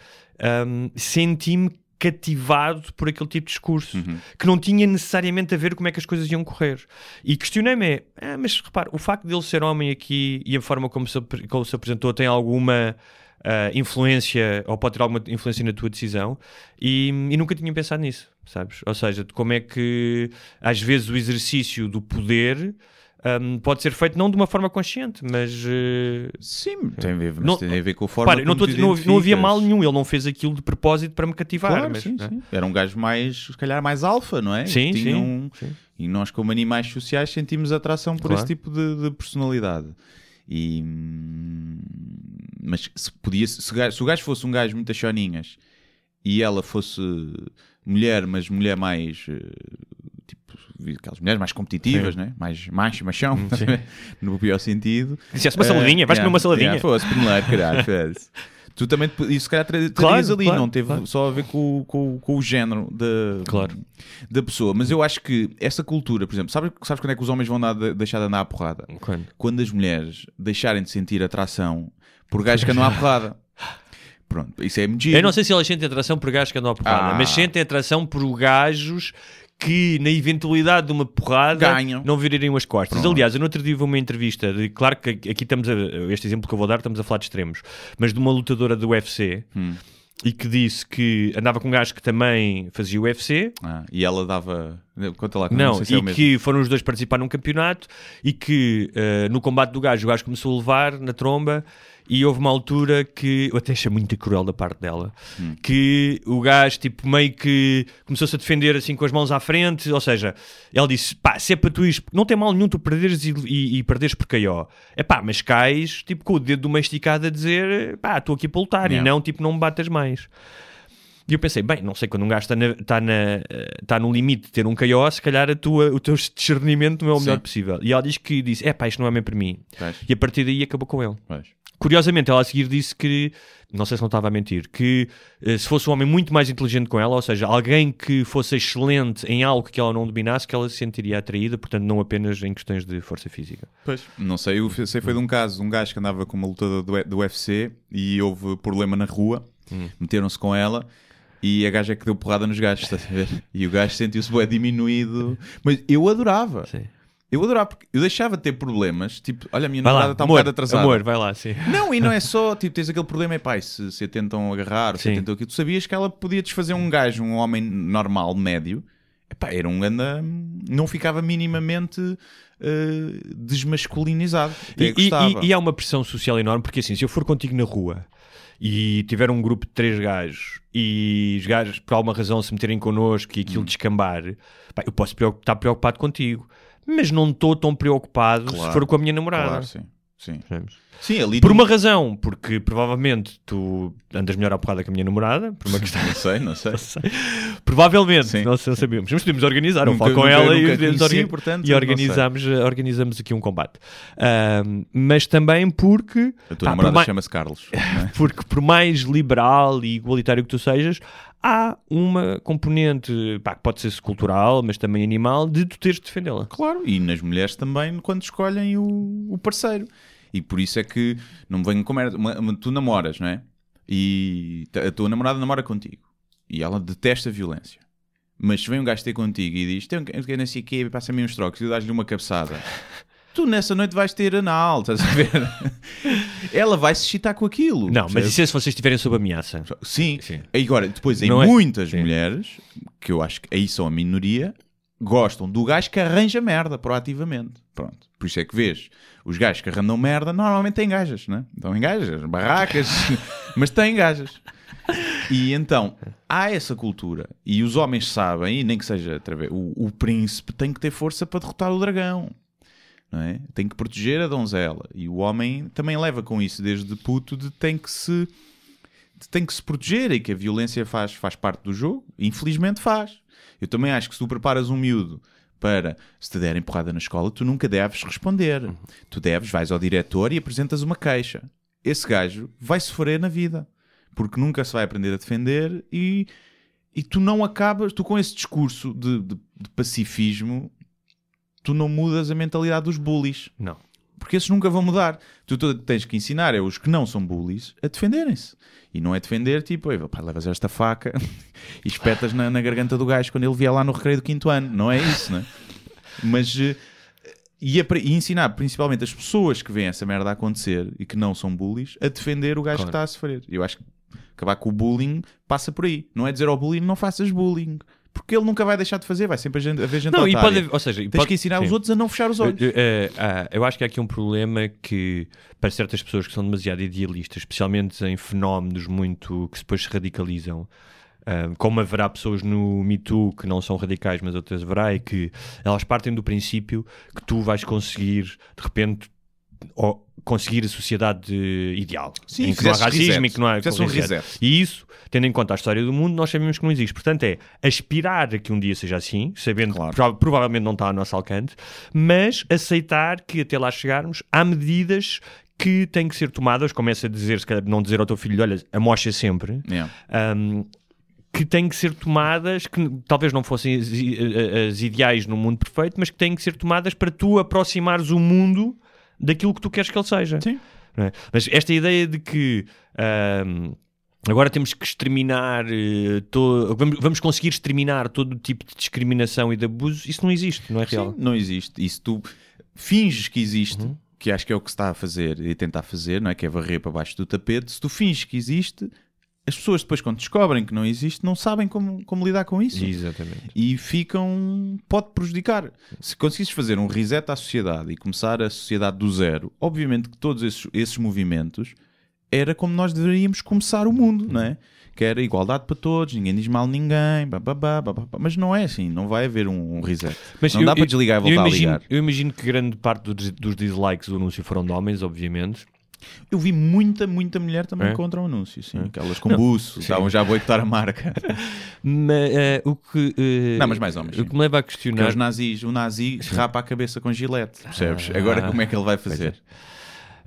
um, senti-me cativado por aquele tipo de discurso que não tinha necessariamente a ver como é que as coisas iam correr. E questionei-me: é, "Ah, mas repare, o facto de ele ser homem aqui e a forma como se, como se apresentou tem alguma ah, influência ou pode ter alguma influência na tua decisão? E, e nunca tinha pensado nisso, sabes? Ou seja, como é que às vezes o exercício do poder hum, pode ser feito não de uma forma consciente, mas. eh, Sim, tem a ver, mas Não- tem a ver com a forma não, dizer- não, havia- não havia mal nenhum, ele não fez aquilo de propósito para me cativar. Claro, mas, sim, né? sim. Era um gajo mais, se calhar, mais alfa, não é? Sim, sim, um- sim. E nós, como animais sociais, sentimos atração por Claro. esse tipo de, de personalidade. E, mas se, podia, se, o gajo, se o gajo fosse um gajo muito choninhas e ela fosse mulher, mas mulher mais. Aquelas mulheres mais competitivas, né? mais macho, machão, no pior sentido. Dissesse uma saladinha, vais comer uma saladinha. Yeah, fosse, primeiro, caralho, foda-se. Tu também, isso se calhar tra- Claro, ali, claro, não teve claro. só a ver com, o- com, com o género da, Claro. da pessoa. Mas eu acho que essa cultura, por exemplo, sabes, sabes quando é que os homens vão dar, de- deixar de andar à porrada? Quando? Quando as mulheres deixarem de sentir atração por gajos que andam à porrada. Pronto, isso é mentira. Eu não sei se elas sentem atração por gajos que andam à porrada, Ah. mas sentem atração por gajos que, na eventualidade de uma porrada, Ganham. não virariam as costas. Pronto. Aliás, eu no outro dia vi uma entrevista, de, claro que aqui estamos a, este exemplo que eu vou dar, estamos a falar de extremos, mas de uma lutadora do UFC Hum. e que disse que andava com um gajo que também fazia UFC. Ah, e ela dava. Conta lá, que Não, sei se é e mesmo. que foram os dois participar num campeonato e que eh, no combate do gajo o gajo começou a levar na tromba e houve uma altura que eu até achei muito cruel da parte dela Hum. que o gajo tipo meio que começou-se a defender assim com as mãos à frente ou seja, ele disse pá, se é para tu ires, não tem mal nenhum tu perderes e, e, e perderes por KO é pá, mas cais tipo com o dedo do meio esticado a dizer pá, estou aqui para lutar e Yeah. não tipo não me batas mais e eu pensei, bem, não sei, quando um gajo está, na, está, na, eh, está no limite de ter um KO, se calhar a tua, o teu discernimento não é o melhor Sim. possível. E ela diz que disse, é pá, isto não é bem para mim. Vais, E a partir daí acabou com ele. vais. Curiosamente, ela a seguir disse que, não sei se não estava a mentir, que eh, se fosse um homem muito mais inteligente com ela, ou seja, alguém que fosse excelente em algo que ela não dominasse, que ela se sentiria atraída, portanto, não apenas em questões de força física. Pois. Não sei, eu sei foi de um caso, um gajo que andava com uma lutadora do, do UFC e houve problema na rua, Hum. meteram-se com ela e a gaja é que deu porrada nos gajos, estás a ver? E o gajo sentiu-se bem diminuído. Mas eu adorava. Sim. Eu adorava, porque eu deixava de ter problemas, tipo, olha, a minha Vai namorada está um bocado atrasada. amor, vai lá, sim. Não, e não é só, tipo, tens aquele problema, é e se, se a tentam agarrar, se a tentam aquilo, tu sabias que ela podia desfazer um gajo, um homem normal, médio, epá, era um ganda, não ficava minimamente eh, desmasculinizado. E, e- e- há uma pressão social enorme, porque assim, se eu for contigo na rua e tiver um grupo de três gajos e os gajos, por alguma razão, se meterem connosco e aquilo descambar, pá, eu posso estar preocupado contigo, mas não estou tão preocupado se Claro, for com a minha namorada. Claro, sim. Sim, sim ali Por tu- uma razão, porque provavelmente tu andas melhor à porrada que a minha namorada, por uma questão. Não sei, não sei. Provavelmente, Sim. não, sei- não sabemos. Mas podemos organizar. Eu falo com nunca- ela e, conheci, portanto, e não organizamos, organizamos aqui um combate. Mas também porque, A tua pá, namorada por, chama-se Carlos. não é? porque por mais liberal e igualitário que tu sejas, há uma componente pá, que pode ser cultural, mas também animal, de tu teres de defendê-la. Claro, e nas mulheres também quando escolhem o, o parceiro. E por isso é que não me venham com merda. Uma- uma- Tu namoras, não é? E a tua namorada namora contigo. E ela detesta a violência. Mas se vem um gajo ter contigo e diz: Tem um que não sei o quê, passa-me uns trocos e dás-lhe uma cabeçada. Tu nessa noite vais ter anal, estás a ver? ela vai se excitar com aquilo. Não, mas isso é se vocês estiverem sob ameaça. Sim. Sim. Agora, depois, em Não é- muitas Sim. mulheres, que eu acho que aí são a minoria, gostam do gajo que arranja merda proativamente. Pronto. Por isso é que vês os gajos que arrandam merda, normalmente têm gajas, né? Estão em gajas, barracas, mas têm gajas. E então, há essa cultura. E os homens sabem, e nem que seja através. O, o príncipe tem que ter força para derrotar o dragão. É? Tem que proteger a donzela. E o homem também leva com isso desde puto de tem que se de tem que se proteger e que a violência faz, faz parte do jogo. Infelizmente faz. Eu também acho que se tu preparas um miúdo para se te derem porrada na escola, tu nunca deves responder. Tu deves, vais ao diretor e apresentas uma queixa. Esse gajo vai sofrer na vida. Porque nunca se vai aprender a defender e, e tu não acabas, tu com esse discurso de, de- de pacifismo, tu não mudas a mentalidade dos bullies. Não. Porque esses nunca vão mudar. Tu, tu tens que ensinar é os que não são bullies a defenderem-se. E não é defender tipo, "Ei, pá, levas esta faca e espetas na, na garganta do gajo quando ele vier lá no recreio do quinto ano. Não é isso, né? Mas. eh, E, e ensinar principalmente as pessoas que veem essa merda a acontecer e que não são bullies a defender o gajo Claro. que está a sofrer. Eu acho que acabar com o bullying passa por aí. Não é dizer ao bullying não faças bullying. Porque ele nunca vai deixar de fazer, vai sempre haver gente Não, e pode, ou seja, e Tens pode- que ensinar os sim. outros a não fechar os olhos. Eh, eh, ah, eu acho que há aqui um problema que, para certas pessoas que são demasiado idealistas, especialmente em fenómenos muito que depois se radicalizam, ah, como haverá pessoas no Me Too que não são radicais, mas outras haverá, é que elas partem do princípio que tu vais conseguir, de repente, ou conseguir a sociedade ideal Sim, em que não há racismo reset. e que não há um reset. E isso, tendo em conta a história do mundo, nós sabemos que não existe. Portanto, é aspirar a que um dia seja assim, sabendo Claro. que prova- provavelmente não está ao nosso alcance, mas aceitar que até lá chegarmos há medidas que têm que ser tomadas, começa a dizer, se calhar não dizer ao teu filho, olha, amocha sempre, Yeah. um, que têm que ser tomadas, que talvez não fossem as, as ideais no mundo perfeito, mas que têm que ser tomadas para tu aproximares o mundo daquilo que tu queres que ele seja. Sim. É? Mas esta ideia de que ahm, agora temos que exterminar, eh, to- vamos, vamos conseguir exterminar todo o tipo de discriminação e de abuso, isso não existe, não é real. Sim, não existe. E se tu finges que existe, Uhum. que acho que é o que se está a fazer e tentar fazer, não é? Que é varrer para baixo do tapete, se tu finges que existe, as pessoas depois, quando descobrem que não existe, não sabem como, como lidar com isso. Exatamente. E ficam. pode prejudicar. Se conseguisses fazer um reset à sociedade e começar a sociedade do zero, obviamente que todos esses, esses movimentos era como nós deveríamos começar o mundo, não é? Que era igualdade para todos, ninguém diz mal a ninguém, bababá, bababá. mas não é assim, não vai haver um, um reset. Mas não eu- dá para desligar e eu voltar imagino, a ligar. Eu imagino que grande parte dos, dos dislikes do anúncio foram de homens, obviamente. Eu vi muita, muita mulher também É? contra o anúncio, sim. Aquelas com buço, estavam já a boicotar a marca. Mas, eh, o que, eh, Não, mas mais homens, O sim. que me leva a Que é questionar. os nazis, o nazi rapa a cabeça com gilete, percebes? Agora como é que ele vai fazer?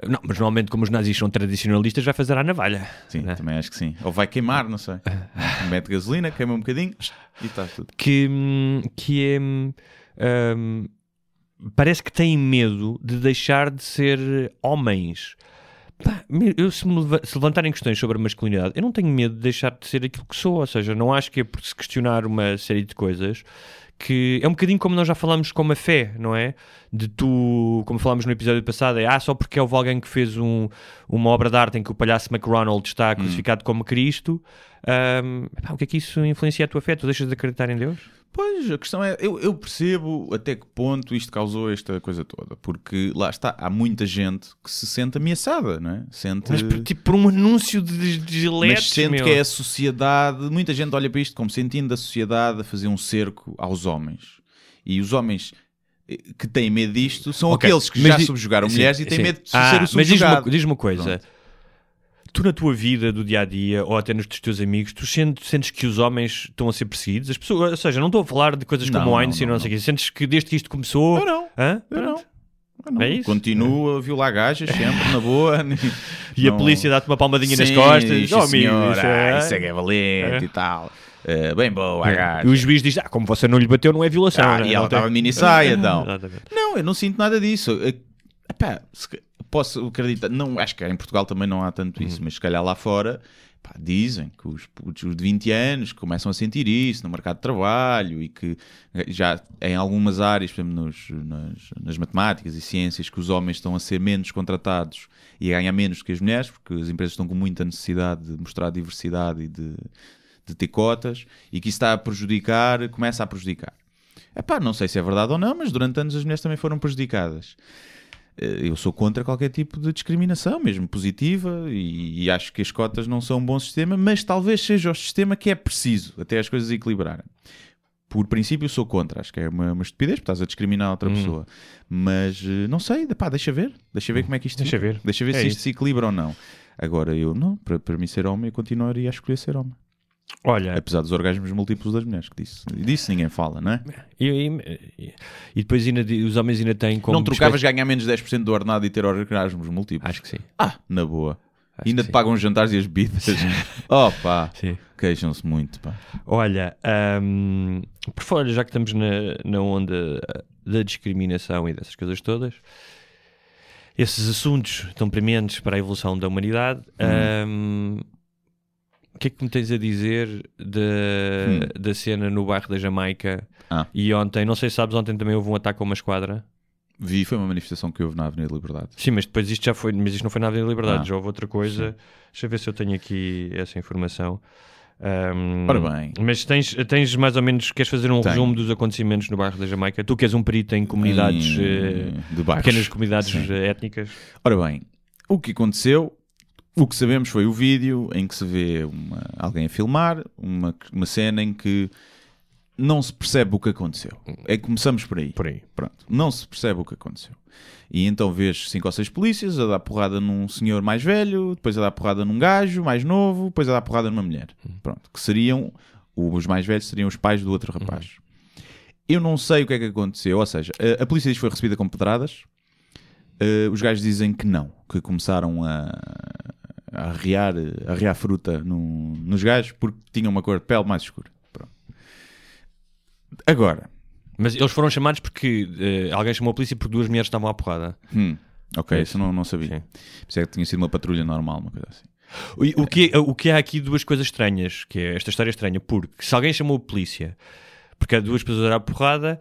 Não, mas normalmente, como os nazis são tradicionalistas, vai fazer à navalha. Sim, né? também acho que sim. Ou vai queimar, não sei. Mete gasolina, queima um bocadinho e está tudo. que, que é. hum, parece que têm medo de deixar de ser homens. Pá, eu, se, me se levantarem questões sobre a masculinidade, eu não tenho medo de deixar de ser aquilo que sou. Ou seja, não acho que é por se questionar uma série de coisas que é um bocadinho como nós já falamos com a fé, não é? De tu, como falámos no episódio passado, é ah, só porque houve alguém que fez um- uma obra de arte em que o palhaço McRonald está crucificado como Cristo, hum, pá, o que é que isso influencia a tua fé? Tu deixas de acreditar em Deus? Pois, a questão é, eu, eu percebo até que ponto isto causou esta coisa toda, porque lá está, há muita gente que se sente ameaçada, não é? Sente... Mas por, tipo, por um anúncio de, de Mas sente meu. que é a sociedade, muita gente olha para isto como sentindo a sociedade a fazer um cerco aos homens. E os homens eh, que têm medo disto são Ok, aqueles que mas já di- subjugaram sim, mulheres e têm sim. medo de Ah, ser o Mas diz-me uma, subjugado. diz uma coisa. Pronto. Tu na tua vida do dia a dia ou até nos teus amigos, tu sentes, sentes que os homens estão a ser perseguidos? As pessoas, ou seja, não estou a falar de coisas Não, como o não, Einstein, não, não, sei o quê. Sentes que desde que isto começou. Eu não. Hã? Eu não. Não. É isso? Continuo a violar gajas sempre, na boa. E a Não- polícia dá-te uma palmadinha nas Sim, costas. sim, Oh, amigo, isso ah, é- isso é que é valente É. e tal. Eh, bem boa, a gaja. E o juiz diz: Ah, como você não lhe bateu, não é violação. Ah, né? e ela tem- estava de mini saia, então. Não, eu não sinto nada disso. Epá, se ca- posso acreditar, não, acho que em Portugal também não há tanto Uhum. isso, mas se calhar lá fora pá, dizem que os putos de 20 anos começam a sentir isso no mercado de trabalho e que já em algumas áreas, por exemplo, nos- nas, nas matemáticas e ciências, que os homens estão a ser menos contratados e a ganhar menos do que as mulheres, porque as empresas estão com muita necessidade de mostrar diversidade e de, de ter cotas e que isso está a prejudicar, começa a prejudicar. Epá, não sei se é verdade ou não, mas durante anos as mulheres também foram prejudicadas. Eh, Eu sou contra qualquer tipo de discriminação, mesmo positiva, e, e acho que as cotas não são um bom sistema, mas talvez seja o sistema que é preciso até as coisas equilibrarem. Por princípio, sou contra. Acho que é uma, uma estupidez, porque estás a discriminar outra pessoa. Mas eh, não sei, pá, deixa ver. Deixa ver como é que isto Deixa ver. Deixa ver É se isto isso. se equilibra ou não. Agora, eu não, para, para mim ser homem, eu continuaria a escolher ser homem. Olha, Apesar dos orgasmos múltiplos das mulheres, que disse. Disso ninguém fala, não é? e, e- e depois ainda, di- os homens ainda têm como. não trocavas ganhar menos de 10% do ordenado e ter orgasmos múltiplos? Acho que sim. Ah, na boa. Acho Ainda que te sim. pagam os jantares e as bebidas. oh pá, Sim. queixam-se muito, pá. Olha, hum, por fora, já que estamos na, na onda da discriminação e dessas coisas todas, esses assuntos tão prementes para a evolução da humanidade, hum, o que é que me tens a dizer da, da cena no bairro da Jamaica? Ah. E ontem, não sei se sabes, ontem também houve um ataque a uma esquadra. Vi, foi uma manifestação que houve na Avenida Liberdade. Sim, mas depois isto já foi, mas isto não foi na Avenida Liberdade, Ah. já houve outra coisa. Deixa eu ver se eu tenho aqui essa informação. Ahm, Ora bem. Mas tens, tens mais ou menos, queres fazer um Tenho. resumo dos acontecimentos no bairro da Jamaica? Tu que és um perito em comunidades, eh, pequenas comunidades Sim. eh, étnicas. Ora bem, o que aconteceu, o que sabemos foi o vídeo em que se vê uma- alguém a filmar, uma, uma cena em que não se percebe o que aconteceu. É que começamos por aí. Por aí. Pronto, não se percebe o que aconteceu. E então vês cinco ou seis polícias a dar porrada num senhor mais velho, depois a dar porrada num gajo mais novo, depois a dar porrada numa mulher. Pronto, que seriam, os mais velhos seriam os pais do outro rapaz. Eu não sei o que é que aconteceu, ou seja, a, a polícia diz que foi recebida com pedradas, Uh, os gajos dizem que não, que começaram a, a arriar, a arriar fruta no- nos gajos porque tinham uma cor de pele mais escura. Pronto. Agora, Mas eles foram chamados porque eh, alguém chamou a polícia porque duas mulheres estavam à porrada. hum, ok, É isso eu não, não sabia. Pensei que tinha sido uma patrulha normal, uma coisa assim. O, o que, o que há aqui duas coisas estranhas, que é esta história é estranha, porque se alguém chamou a polícia porque há duas pessoas a dar a porrada,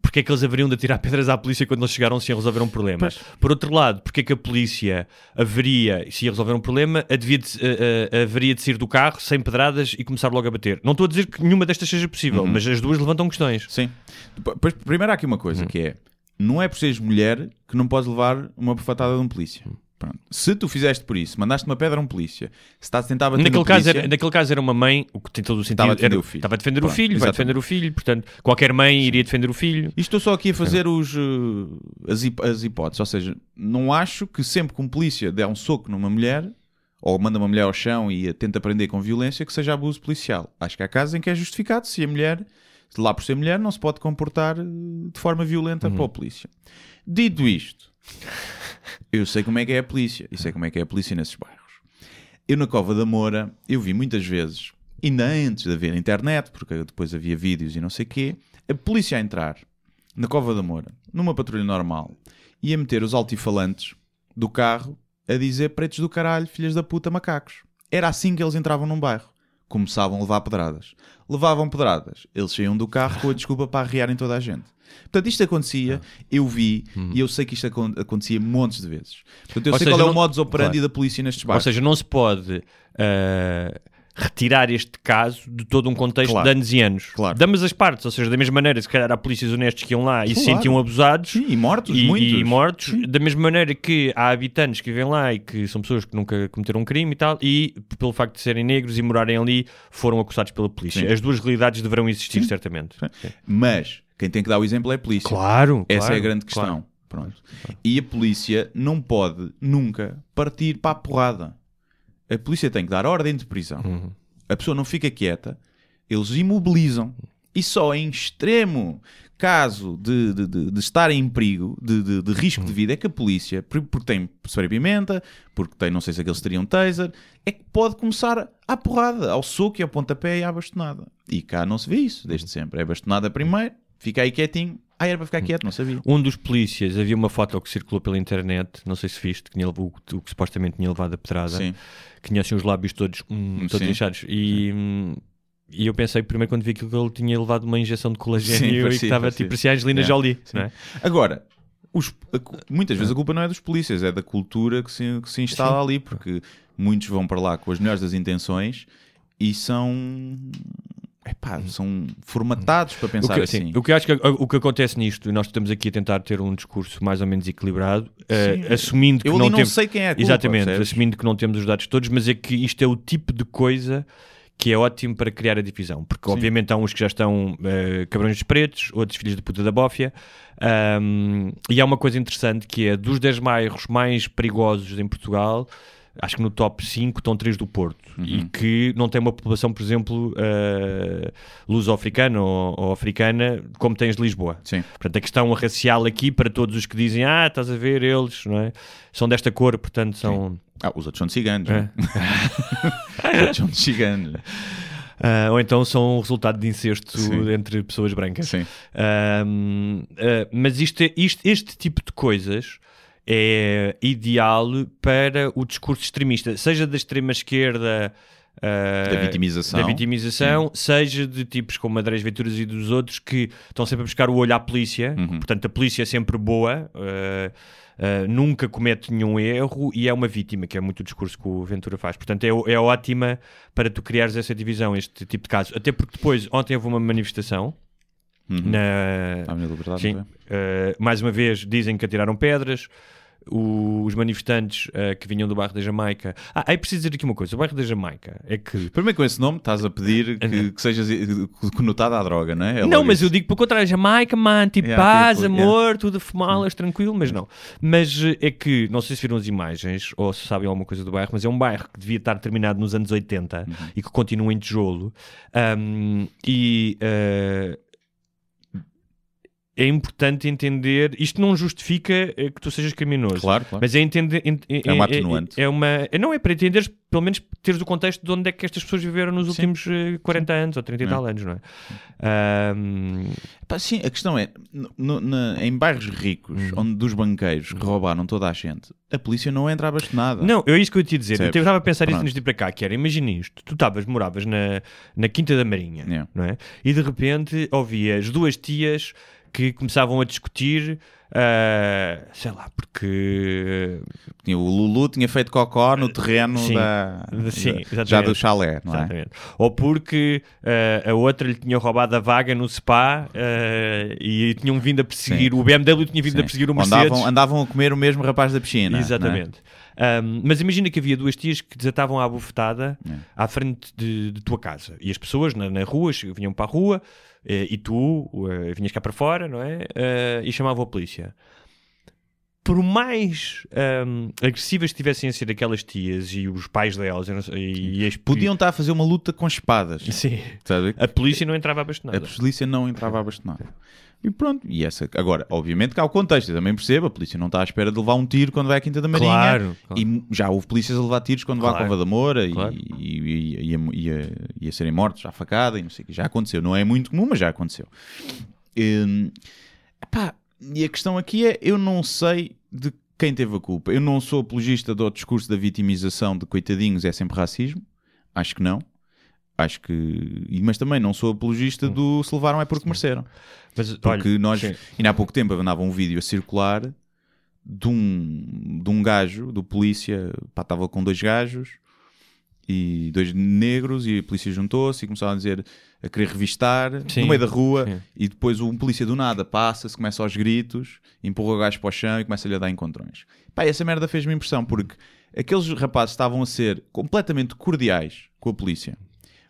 porque é que eles haveriam de atirar pedras à polícia quando eles chegaram sem resolver um problema? Por outro lado, porque é que a polícia haveria, se ia resolver um problema, havia de, eh, eh, haveria de sair do carro sem pedradas e começar logo a bater? Não estou a dizer que nenhuma destas seja possível, mas as duas levantam questões. Sim. Depois, primeiro há aqui uma coisa que é: não é por seres mulher que não podes levar uma bufatada de um polícia. Pronto. Se tu fizeste por isso, mandaste uma pedra a um polícia, se estás a tentar bater Naquele no caso, polícia, era, naquele caso era uma mãe, o que tem todo o sentido. Estava a defender era- o filho. Estava a defender o Pronto, filho, vai defender o filho, portanto, qualquer mãe iria defender o filho. Isto estou só aqui a fazer os, uh, as, hip- as hipóteses. Ou seja, não acho que sempre que um polícia der um soco numa mulher ou manda uma mulher ao chão e a tenta prender com violência, que seja abuso policial. Acho que há casos em que é justificado se a mulher, lá por ser mulher, não se pode comportar uh, de forma violenta para o polícia. Dito isto, eu sei como é que é a polícia e sei como é que é a polícia nesses bairros. Eu na Cova da Moura, eu vi muitas vezes, ainda antes de haver internet, porque depois havia vídeos e não sei o quê, a polícia a entrar na Cova da Moura, numa patrulha normal, e a meter os altifalantes do carro a dizer pretos do caralho, filhas da puta, macacos. Era assim que eles entravam num bairro. Começavam a levar pedradas. Levavam pedradas. Eles saíam do carro com a desculpa para arriarem toda a gente. Portanto, isto acontecia, eu vi, e eu sei que isto acon- acontecia montes de vezes. Portanto, eu Ou sei seja, qual é não- o modus operandi Claro. da polícia nestes Ou bairros. seja, não se pode ah, retirar este caso de todo um contexto Claro. de anos e anos. Claro. De ambas as partes, ou seja, da mesma maneira, se calhar há polícias honestos que iam lá e se Claro. sentiam abusados. Sim, e mortos, e, muitos. e mortos, da mesma maneira que há habitantes que vivem lá e que são pessoas que nunca cometeram um crime e tal, e pelo facto de serem negros e morarem ali, foram acusados pela polícia. Sim. As duas realidades deverão existir, Sim. certamente. Mas quem tem que dar o exemplo é a polícia. Claro, Essa claro, é a grande questão. claro. Pronto. E a polícia não pode nunca partir para a porrada. A polícia tem que dar ordem de prisão. Uhum. A pessoa não fica quieta, eles imobilizam. E só em extremo caso de, de, de- de estar em perigo, de, de- risco Uhum. de vida, é que a polícia, por- porque tem spray de pimenta, porque tem, não sei se aqueles teriam taser, é que pode começar à porrada, ao soco e ao pontapé e à bastonada. E cá não se vê isso, Uhum. desde sempre. É bastonada primeiro, fica aí quietinho. Ah, era para ficar quieto, não sabia. Um dos polícias, havia uma foto que circulou pela internet, não sei se viste, que tinha, o, o que supostamente tinha levado a pedrada, Sim. que tinha assim os lábios todos, hum, todos Sim. inchados. E, hum, e eu pensei primeiro quando vi aquilo que ele tinha levado uma injeção de Sim, colagênio e que parecia, estava parecia. tipo, parecia a Angelina Yeah. Jolie. Sim. não é? Agora, os- a muitas vezes a culpa não é dos polícias, é da cultura que se, que se instala ali, porque muitos vão para lá com as melhores das intenções e são. Epá, são formatados para O pensar que, assim. sim, o que eu acho que o que acontece nisto, e nós estamos aqui a tentar ter um discurso mais ou menos equilibrado, eh, Sim. assumindo que Eu não ali não temos. sei quem é a culpa, Exatamente, percebes? assumindo que não temos os dados todos, mas é que isto é o tipo de coisa que é ótimo para criar a divisão, porque obviamente há uns que já estão eh, cabrões dos pretos, outros filhos de puta da bófia, ahm, e há uma coisa interessante que é dos 10 bairros mais perigosos em Portugal, acho que no top 5 estão 3 do Porto, e Uhum. que não tem uma população, por exemplo, eh, luso-africana ou, ou africana, como tens de Lisboa. Sim. Portanto, a questão racial aqui, para todos os que dizem, ah, estás a ver, eles, não é? São desta cor, portanto, são... Ah, os outros são de ciganos. É. né? os outros são de ciganos. Ah, ou então são resultado de incesto Sim. entre pessoas brancas. Sim. Ahm, ah, mas isto, é- isto- este tipo de coisas é ideal para o discurso extremista, seja da extrema esquerda uh, Da vitimização. da vitimização, seja de tipos como Andrés Venturas e dos outros que estão sempre a buscar o olho à polícia, Uhum. portanto a polícia é sempre boa, uh, uh, nunca comete nenhum erro e é uma vítima, que é muito o discurso que o Ventura faz. Portanto é, é ótima para tu criares essa divisão, este tipo de casos. Até porque depois, ontem houve uma manifestação Uhum. na, Sim. é? Mais uma vez dizem que atiraram pedras. O- os manifestantes uh, que vinham do bairro da Jamaica. Ah, aí preciso dizer aqui uma coisa: o bairro da Jamaica é que. Primeiro com esse nome estás a pedir que, que sejas eh, conotado à droga, não é? É não, mas isso. eu digo pelo contrário: Jamaica, man, tipo Yeah, paz, tipo, amor, tudo a fumalas, tranquilo, mas não. Mas uh, é que, não sei se viram as imagens ou se sabem alguma coisa do bairro, mas é um bairro que devia estar terminado nos anos 80 Uhum. e que continua em tijolo. Um, e. uh, é importante entender. Isto não justifica eh, que tu sejas criminoso. Claro, claro. Mas é entender. ent- É uma atenuante. É, é uma, é- não é para entenderes, pelo menos teres o contexto de onde é que estas pessoas viveram nos últimos eh, 40 anos ou 30 e É. tal anos, não é? Pá, sim, a questão é, no- na- em bairros ricos, Hum. onde dos banqueiros que roubaram toda a gente, a polícia não entra a bastonada. não, é isso que eu ia te dizer. Eu Percebes? estava a pensar isso Pronto. antes de ir para cá, que era, imagina isto, tu estavas, moravas na, na Quinta da Marinha, Yeah. não é? E de repente ouvias duas tias que começavam a discutir, ah, sei lá, porque o Lulu tinha feito cocó no terreno Sim. da, Sim, da- já do chalé, não é? Exatamente. Ou porque eh, a outra lhe tinha roubado a vaga no spa eh, e tinham vindo a perseguir, o BMW tinha vindo a Sim. perseguir o Mercedes. Andavam, andavam a comer o mesmo rapaz da piscina. é? Exatamente. Um, mas imagina que havia duas tias que desatavam à bufetada É. à frente de, de tua casa. E as pessoas na, na rua vinham para a rua e tu eh, vinhas cá para fora, não é? Eh, e chamavam a polícia. Por mais um, agressivas que tivessem a ser aquelas tias e os pais delas e, as Podiam estar a fazer uma luta com espadas. Sim. Sabe? A polícia não entrava a A bastonada. polícia não entrava a bastonada. E pronto, e essa. Agora, obviamente que há o contexto, eu também percebo, a polícia não está à espera de levar um tiro quando vai à Quinta da Marinha. Claro, claro. E já houve polícias a levar tiros quando vai à Claro. Cova da Moura e, Claro. e, e, e, a, e a- e a serem mortos à facada e não sei o que. Já aconteceu. Não é muito comum, mas já aconteceu. Hum, epá, e a questão aqui é: eu não sei de quem teve a culpa. Eu não sou apologista do discurso da vitimização de coitadinhos, é sempre racismo. Acho que não. Acho que. Mas também não sou apologista do se levaram é porque mereceram. Mas, Porque olha, nós, sim. ainda há pouco tempo, andava um vídeo a circular de um, de um gajo, do polícia, pá, estava com dois gajos e dois negros, e a polícia juntou-se e começaram a dizer, a querer revistar Sim, no meio da rua, sim. e depois um polícia do nada passa-se, começa aos gritos, empurra o gajo para o chão e começa-lhe a dar encontrões. Pá, essa merda fez-me impressão, porque aqueles rapazes estavam a ser completamente cordiais com a polícia.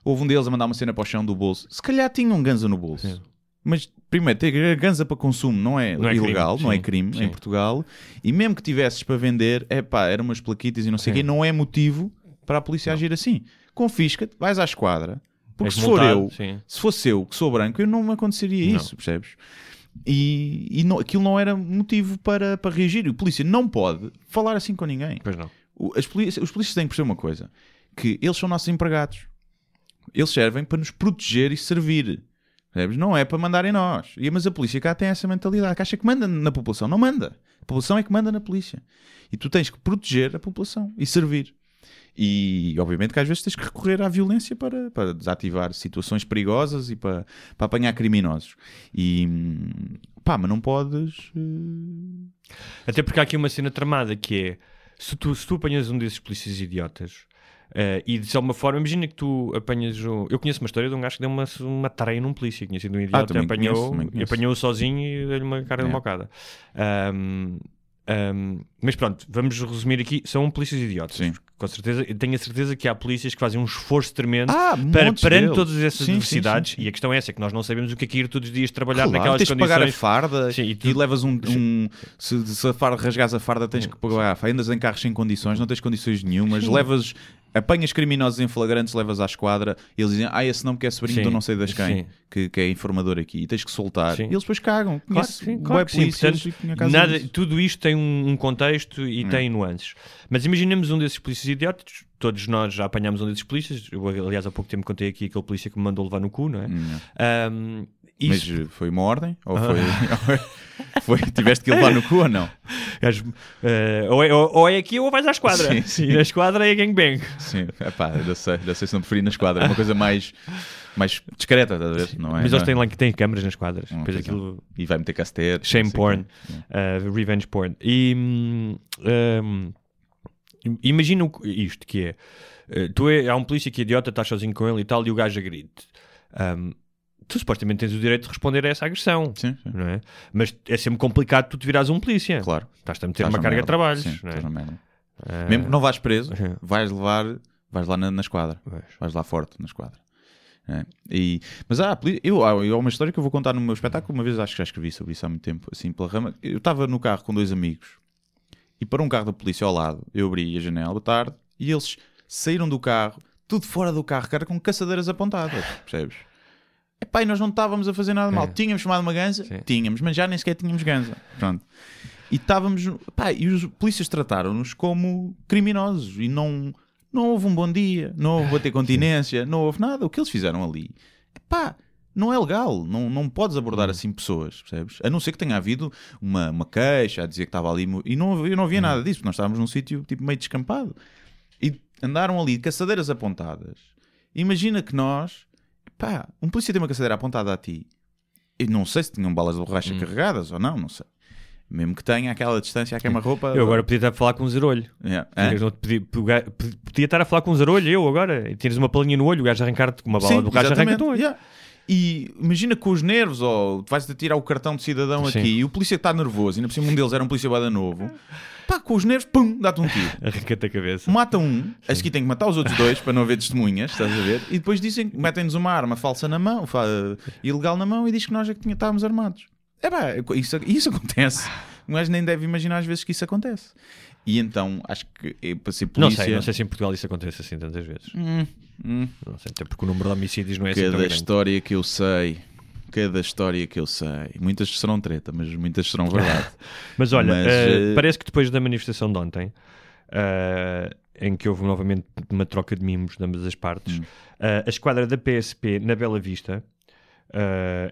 Houve um deles a mandar uma cena para o chão do bolso. Se calhar tinha um ganza no bolso. Sim. Mas, primeiro, ter ganza para consumo não é, Não é ilegal, crime, não é crime sim. em Portugal. E mesmo que tivesses para vender, é pá, eram umas plaquitas e não sei o quê, não é motivo para a polícia agir assim. Confisca-te, vais à esquadra. Porque És se for eu, sim. se fosse eu que sou branco, eu não me aconteceria Não. isso, percebes? E, e não- aquilo não era motivo para, para reagir. E o polícia não pode falar assim com ninguém. Pois não. O- as polícia- os polícias têm que perceber uma coisa: que eles são nossos empregados. Eles servem para nos proteger e servir. Não é para mandar em nós. Mas a polícia cá tem essa mentalidade que acha que manda na população. Não manda. A população é que manda na polícia. E tu tens que proteger a população e servir. E obviamente que às vezes tens que recorrer à violência para, para desativar situações perigosas e para, para apanhar criminosos. E pá, mas não podes. eh, Até porque há aqui uma cena tramada que é se tu, se tu apanhas um desses polícias idiotas eh, e de alguma forma, imagina que tu apanhas um. Eu conheço uma história de um gajo que deu uma, uma tareia num polícia, tinha sido um idiota, Ah, apanhou, apanhou sozinho e deu-lhe uma cara de É. mocada. Ahm, ahm, mas pronto, vamos resumir aqui: são polícias idiotas. Sim. Com certeza, tenho a certeza que há polícias que fazem um esforço tremendo Ah, para, perante deles. todas essas Sim, diversidades. sim, sim. E a questão é essa: que nós não sabemos o que é que é ir todos os dias trabalhar Claro, naquelas tens que pagar a condições. farda e e, tu- levas um. um- se, se a farda rasgares a farda, tens que pagar a farda. Andas em carros sem condições, não tens condições nenhumas. Levas. Apanhas criminosos em flagrantes, levas à esquadra. E eles dizem: Ah, esse não quer sobrinho Sim, do não sei das quem, que, que é informador aqui. E tens que soltar. Sim. E eles depois cagam. Claro que sim, bué claro que sim. Portanto, nada, tudo isto tem um, um contexto e Hum. tem nuances. Mas imaginemos um desses polícias idiotas, todos nós já apanhámos um desses polícias. Eu, aliás, há pouco tempo contei aqui aquele polícia que me mandou levar no cu, não é? Hum, Mas eh, foi uma ordem? Ou foi, foi. Tiveste que levar no cu ou não? Gajo, eh, ou, é, ou- ou é aqui ou vais à esquadra. Sim, sim. E na esquadra é gangbang. Sim, epá, eu sei, eu sei se não preferi na esquadra. É uma coisa mais, mais discreta, estás a ver? Não é, Mas eles é? têm lá que têm câmaras nas quadras. Hum, é. aquilo. E vai meter castete. Shame porn, uh, revenge porn. E hum, hum, imagina isto que é. uh, tu é, há um polícia que é idiota, estás sozinho com ele e tal, e o gajo agride. Um, tu supostamente tens o direito de responder a essa agressão, Sim, sim. não é? Mas é sempre complicado tu te virares um polícia. Claro. Estás-te a meter Estás uma carga merda. de trabalhos. Sim, não é? estás na merda. Uh, Mesmo que não vais preso, Sim. vais levar, vais lá na, na esquadra. Vais. Vais lá forte na esquadra. É. E, mas há, eu, há uma história que eu vou contar no meu espetáculo. Uma vez acho que já escrevi sobre isso há muito tempo, assim pela rama. Eu estava no carro com dois amigos e para um carro da polícia ao lado, eu abri a janela tarde e eles saíram do carro, tudo fora do carro, cara, com caçadeiras apontadas, percebes? Epá, e nós não estávamos a fazer nada mal. É. Tínhamos chamado uma ganza? Sim. Tínhamos, mas já nem sequer tínhamos ganza. Pronto. E estávamos. Pá, e os polícias trataram-nos como criminosos e não, não houve um bom dia, não houve bater continência, não houve nada. O que eles fizeram ali, pá, não é legal. Não, não podes abordar assim pessoas, percebes? A não ser que tenha havido uma, uma queixa a dizer que estava ali. E não, eu não havia nada disso, nós estávamos num sítio tipo meio descampado. E andaram ali de caçadeiras apontadas. Imagina que nós, pá, um polícia tem uma caçadeira apontada a ti. Eu não sei se tinham balas de borracha carregadas ou não, não sei. Mesmo que tenha aquela distância a queima-roupa. Eu agora podia estar a falar com um zarolho. Yeah. Outro- Podia, podia- estar a falar com um zarolho, eu agora. E tens uma palinha no olho, o gajo arrancar-te com uma bala Sim, borracha, exatamente. arranca-te o olho. Yeah. E imagina com os nervos, ou tu vais-te tirar o cartão de cidadão Sim. aqui e o polícia está nervoso, e ainda por cima um deles era um polícia bada novo, pá, com os nervos, pum, dá-te um tiro. Arranca-te a cabeça. Mata um, a seguir tem que matar os outros dois para não haver testemunhas, estás a ver? E depois dizem, metem-nos uma arma falsa na mão, fa- ilegal na mão, e diz que nós é que tinha- estávamos armados. É pá, isso, isso acontece. Gajo nem deve imaginar às vezes que isso acontece. E então, acho que é, para ser Não polícia... sei, não sei se em Portugal isso acontece assim tantas vezes. Hum, hum. Não sei, até porque o número de homicídios não é assim tão Cada grande. história que eu sei, cada história que eu sei, muitas serão treta, mas muitas serão verdade. Mas olha, Mas, eh, eh, parece que depois da manifestação de ontem, eh, em que houve novamente uma troca de mimos de ambas as partes, Hum. a esquadra da PSP na Bela Vista,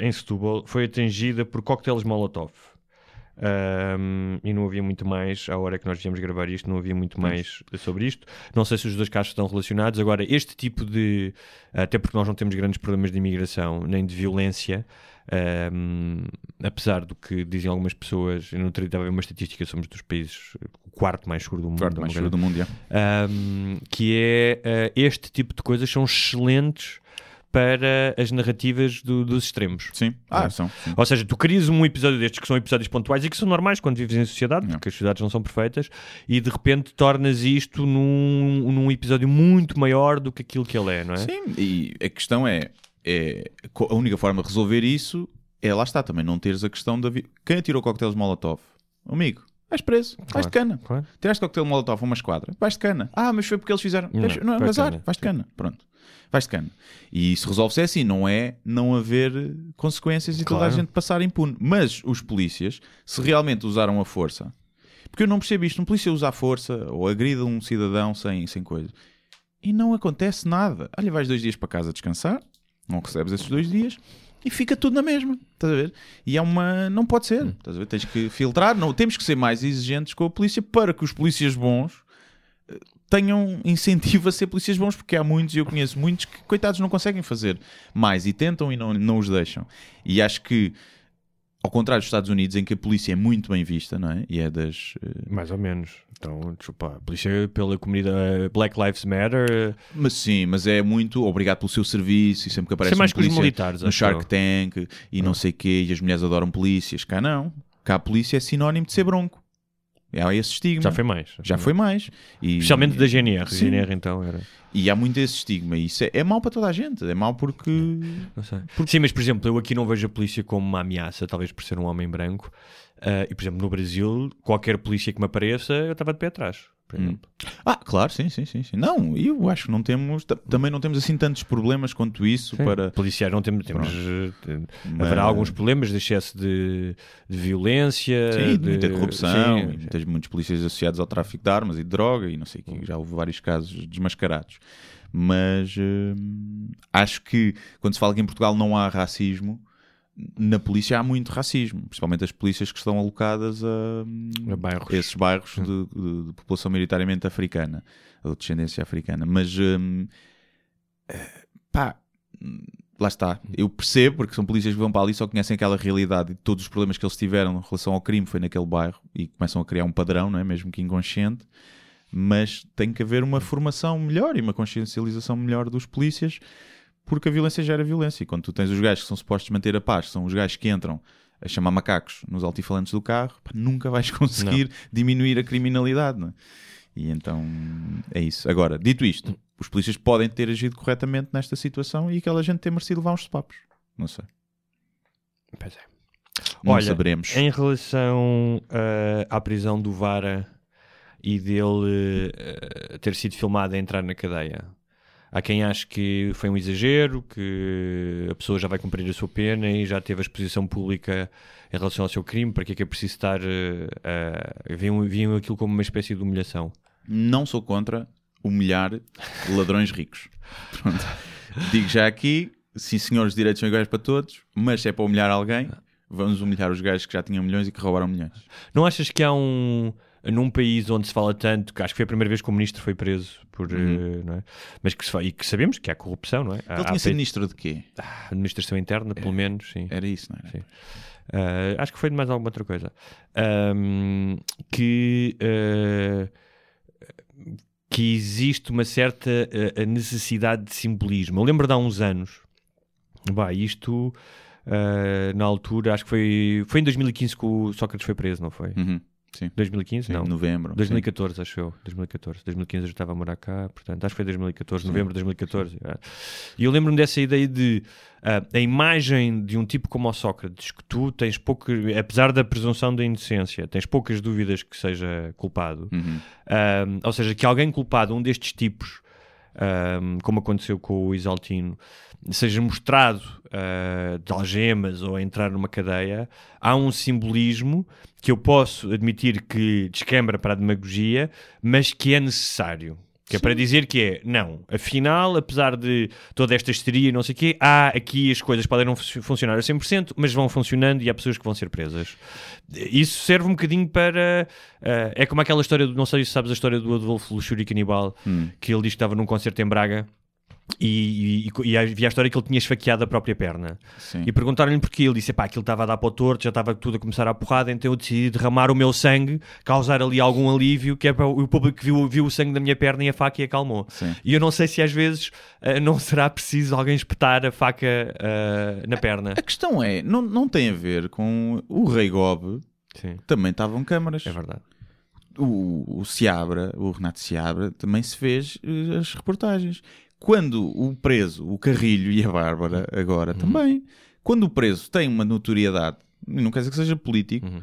em Setúbal, foi atingida por coquetéis Molotov. Um, e não havia muito mais, à hora que nós viemos gravar isto, não havia muito mais sobre isto. Não sei se os dois casos estão relacionados. Agora, este tipo de. Até porque nós não temos grandes problemas de imigração nem de violência, um, apesar do que dizem algumas pessoas. Eu não estava a ver uma estatística, somos dos países, o quarto mais seguro do mundo. Quarto mais seguro do mundo, já. um, que é uh, este tipo de coisas são excelentes para as narrativas do- dos extremos. Sim. Ah, são. sim. Ou seja, tu crias um episódio destes que são episódios pontuais e que são normais quando vives em sociedade, Não. porque as sociedades não são perfeitas, e de repente tornas isto num, num episódio muito maior do que aquilo que ele é, não é? Sim, e a questão é, é a única forma de resolver isso é lá está também, não teres a questão da. vi- Quem atirou coquetéis Molotov? Amigo, vais preso, vais de cana. Claro. Tiraste coquetel Molotov a uma esquadra, vais de cana. Ah, mas foi porque eles fizeram. Não, Não, é azar, vais de cana. Pronto. Vais de cana. E isso resolve-se assim, não é não haver consequências e toda a Claro. gente passar impune. Mas os polícias, se realmente usaram a força, porque eu não percebo isto, um polícia usa a força ou agrida um cidadão sem, sem coisa e não acontece nada. Olha, vais dois dias para casa descansar, não recebes esses dois dias e fica tudo na mesma. Estás a ver? E é uma. Não pode ser. Estás a ver? Tens que filtrar. Não, temos que ser mais exigentes com a polícia para que os polícias bons eh, tenham incentivo a ser polícias bons, porque há muitos, e eu conheço muitos, que coitados não conseguem fazer mais e tentam e não, não os deixam. E acho que, ao contrário dos Estados Unidos, em que a polícia é muito bem vista, não é? E é das. eh, Mais ou menos. Então, desculpa, a polícia pela comunidade Black Lives Matter. Mas sim, mas é muito obrigado pelo seu serviço e sempre que aparece Isso é mais um que os polícia militares, no Shark. Tank e não sei o quê, e as mulheres adoram polícias. Cá não. Cá a polícia é sinónimo de ser bronco. Há esse estigma. Já foi mais. Já foi mais. E, Especialmente da GNR. Sim. GNR então era. E há muito esse estigma. E isso é, é mau para toda a gente. É mau porque. Não sei. Sim, mas por exemplo, eu aqui não vejo a polícia como uma ameaça, talvez por ser um homem branco. Ah, e por exemplo, no Brasil, qualquer polícia que me apareça, eu estava de pé atrás. Hum. Ah, claro, sim, sim, sim. sim. Não, eu acho que não temos. ta- Também não temos assim tantos problemas quanto isso Sim. para. Policiais não temos. temos eh, Mas- Haverá alguns problemas de excesso de, de violência, Sim, de de muita corrupção, Sim, e muitas, muitos polícias associados ao tráfico de armas e de droga e não sei o quê. Já houve vários casos desmascarados. Mas hum, acho que quando se fala que em Portugal não há racismo, na polícia há muito racismo, principalmente as polícias que estão alocadas a, A bairros. esses bairros de, de- de população maioritariamente africana, ou de descendência africana. Mas, hum, eh, pá, lá está. Eu percebo, porque são polícias que vão para ali e só conhecem aquela realidade e todos os problemas que eles tiveram em relação ao crime foi naquele bairro e começam a criar um padrão, não é? mesmo que inconsciente. Mas tem que haver uma formação melhor e uma consciencialização melhor dos polícias, porque a violência gera violência. E quando tu tens os gajos que são supostos manter a paz, são os gajos que entram a chamar macacos nos altifalantes do carro, pá, nunca vais conseguir diminuir a criminalidade. Não é? E então é isso. Agora, dito isto, os polícias podem ter agido corretamente nesta situação e aquela gente ter merecido levar uns papos. Não sei. Pois é. Não Olha, saberemos. Em relação ah, à prisão do Vara e dele ah, ter sido filmado a entrar na cadeia, há quem ache que foi um exagero, que a pessoa já vai cumprir a sua pena e já teve a exposição pública em relação ao seu crime, para que é que é preciso estar. Uh, viam, viam aquilo como uma espécie de humilhação. Não sou contra humilhar ladrões ricos. Pronto. Digo já aqui, sim senhores, os direitos são iguais para todos, mas se é para humilhar alguém, vamos humilhar os gajos que já tinham milhões e que roubaram milhões. Não achas que há um. Num país onde se fala tanto, que acho que foi a primeira vez que o ministro foi preso, por, eh, não é? mas que, se e que sabemos que há corrupção, não é? Ele há tinha sido ministro de quê? administração interna, pelo menos, sim. Era isso, não era? Sim. Ah, acho que foi de mais alguma outra coisa. Ahm, que, ah, que existe uma certa ah, necessidade de simbolismo. Eu lembro de há uns anos, bah, isto ah, na altura, acho que foi, foi em 2015 que o Sócrates foi preso, não foi? Uhum. Sim. 2015? Sim, Não. Em novembro. 2014, acho eu. 2014. 2015 eu já estava a morar cá, portanto, acho que foi 2014, novembro de 2014. é. E eu lembro-me dessa ideia de ah, a imagem de um tipo como o Sócrates, que tu tens pouco, apesar da presunção da inocência, tens poucas dúvidas que seja culpado. Sim. Uhum. Ah, ou seja, que alguém culpado, um destes tipos, ah, como aconteceu com o Isaltino, seja mostrado ah, de algemas ou a entrar numa cadeia, há um simbolismo que eu posso admitir que descambra para a demagogia, mas que é necessário. Que é para dizer que é, não, afinal, apesar de toda esta histeria e não sei o quê, há aqui as coisas podem não fu- funcionar a 100%, mas vão funcionando e há pessoas que vão ser presas. Isso serve um bocadinho para... ah, é como aquela história, do, não sei se sabes a história do Adolfo Luxúria Canibal, que ele diz que estava num concerto em Braga e, e, e havia a história que ele tinha esfaqueado a própria perna. Sim. E perguntaram-lhe porquê. Ele disse: pá, aquilo estava a dar para o torto, já estava tudo a começar a porrada, então eu decidi derramar o meu sangue, causar ali algum alívio, que é para o público que viu, viu o sangue da minha perna e a faca e acalmou. Sim. E eu não sei se às vezes ah, não será preciso alguém espetar a faca ah, na perna. A questão é, não, não tem a ver com o Rei Gob, Sim, também estavam câmaras. é verdade. o, o Seabra, o Renato Seabra, também se fez eh, as reportagens. Quando o preso, o Carrilho e a Bárbara, agora Uhum. também, quando o preso tem uma notoriedade, não quer dizer que seja político, Uhum.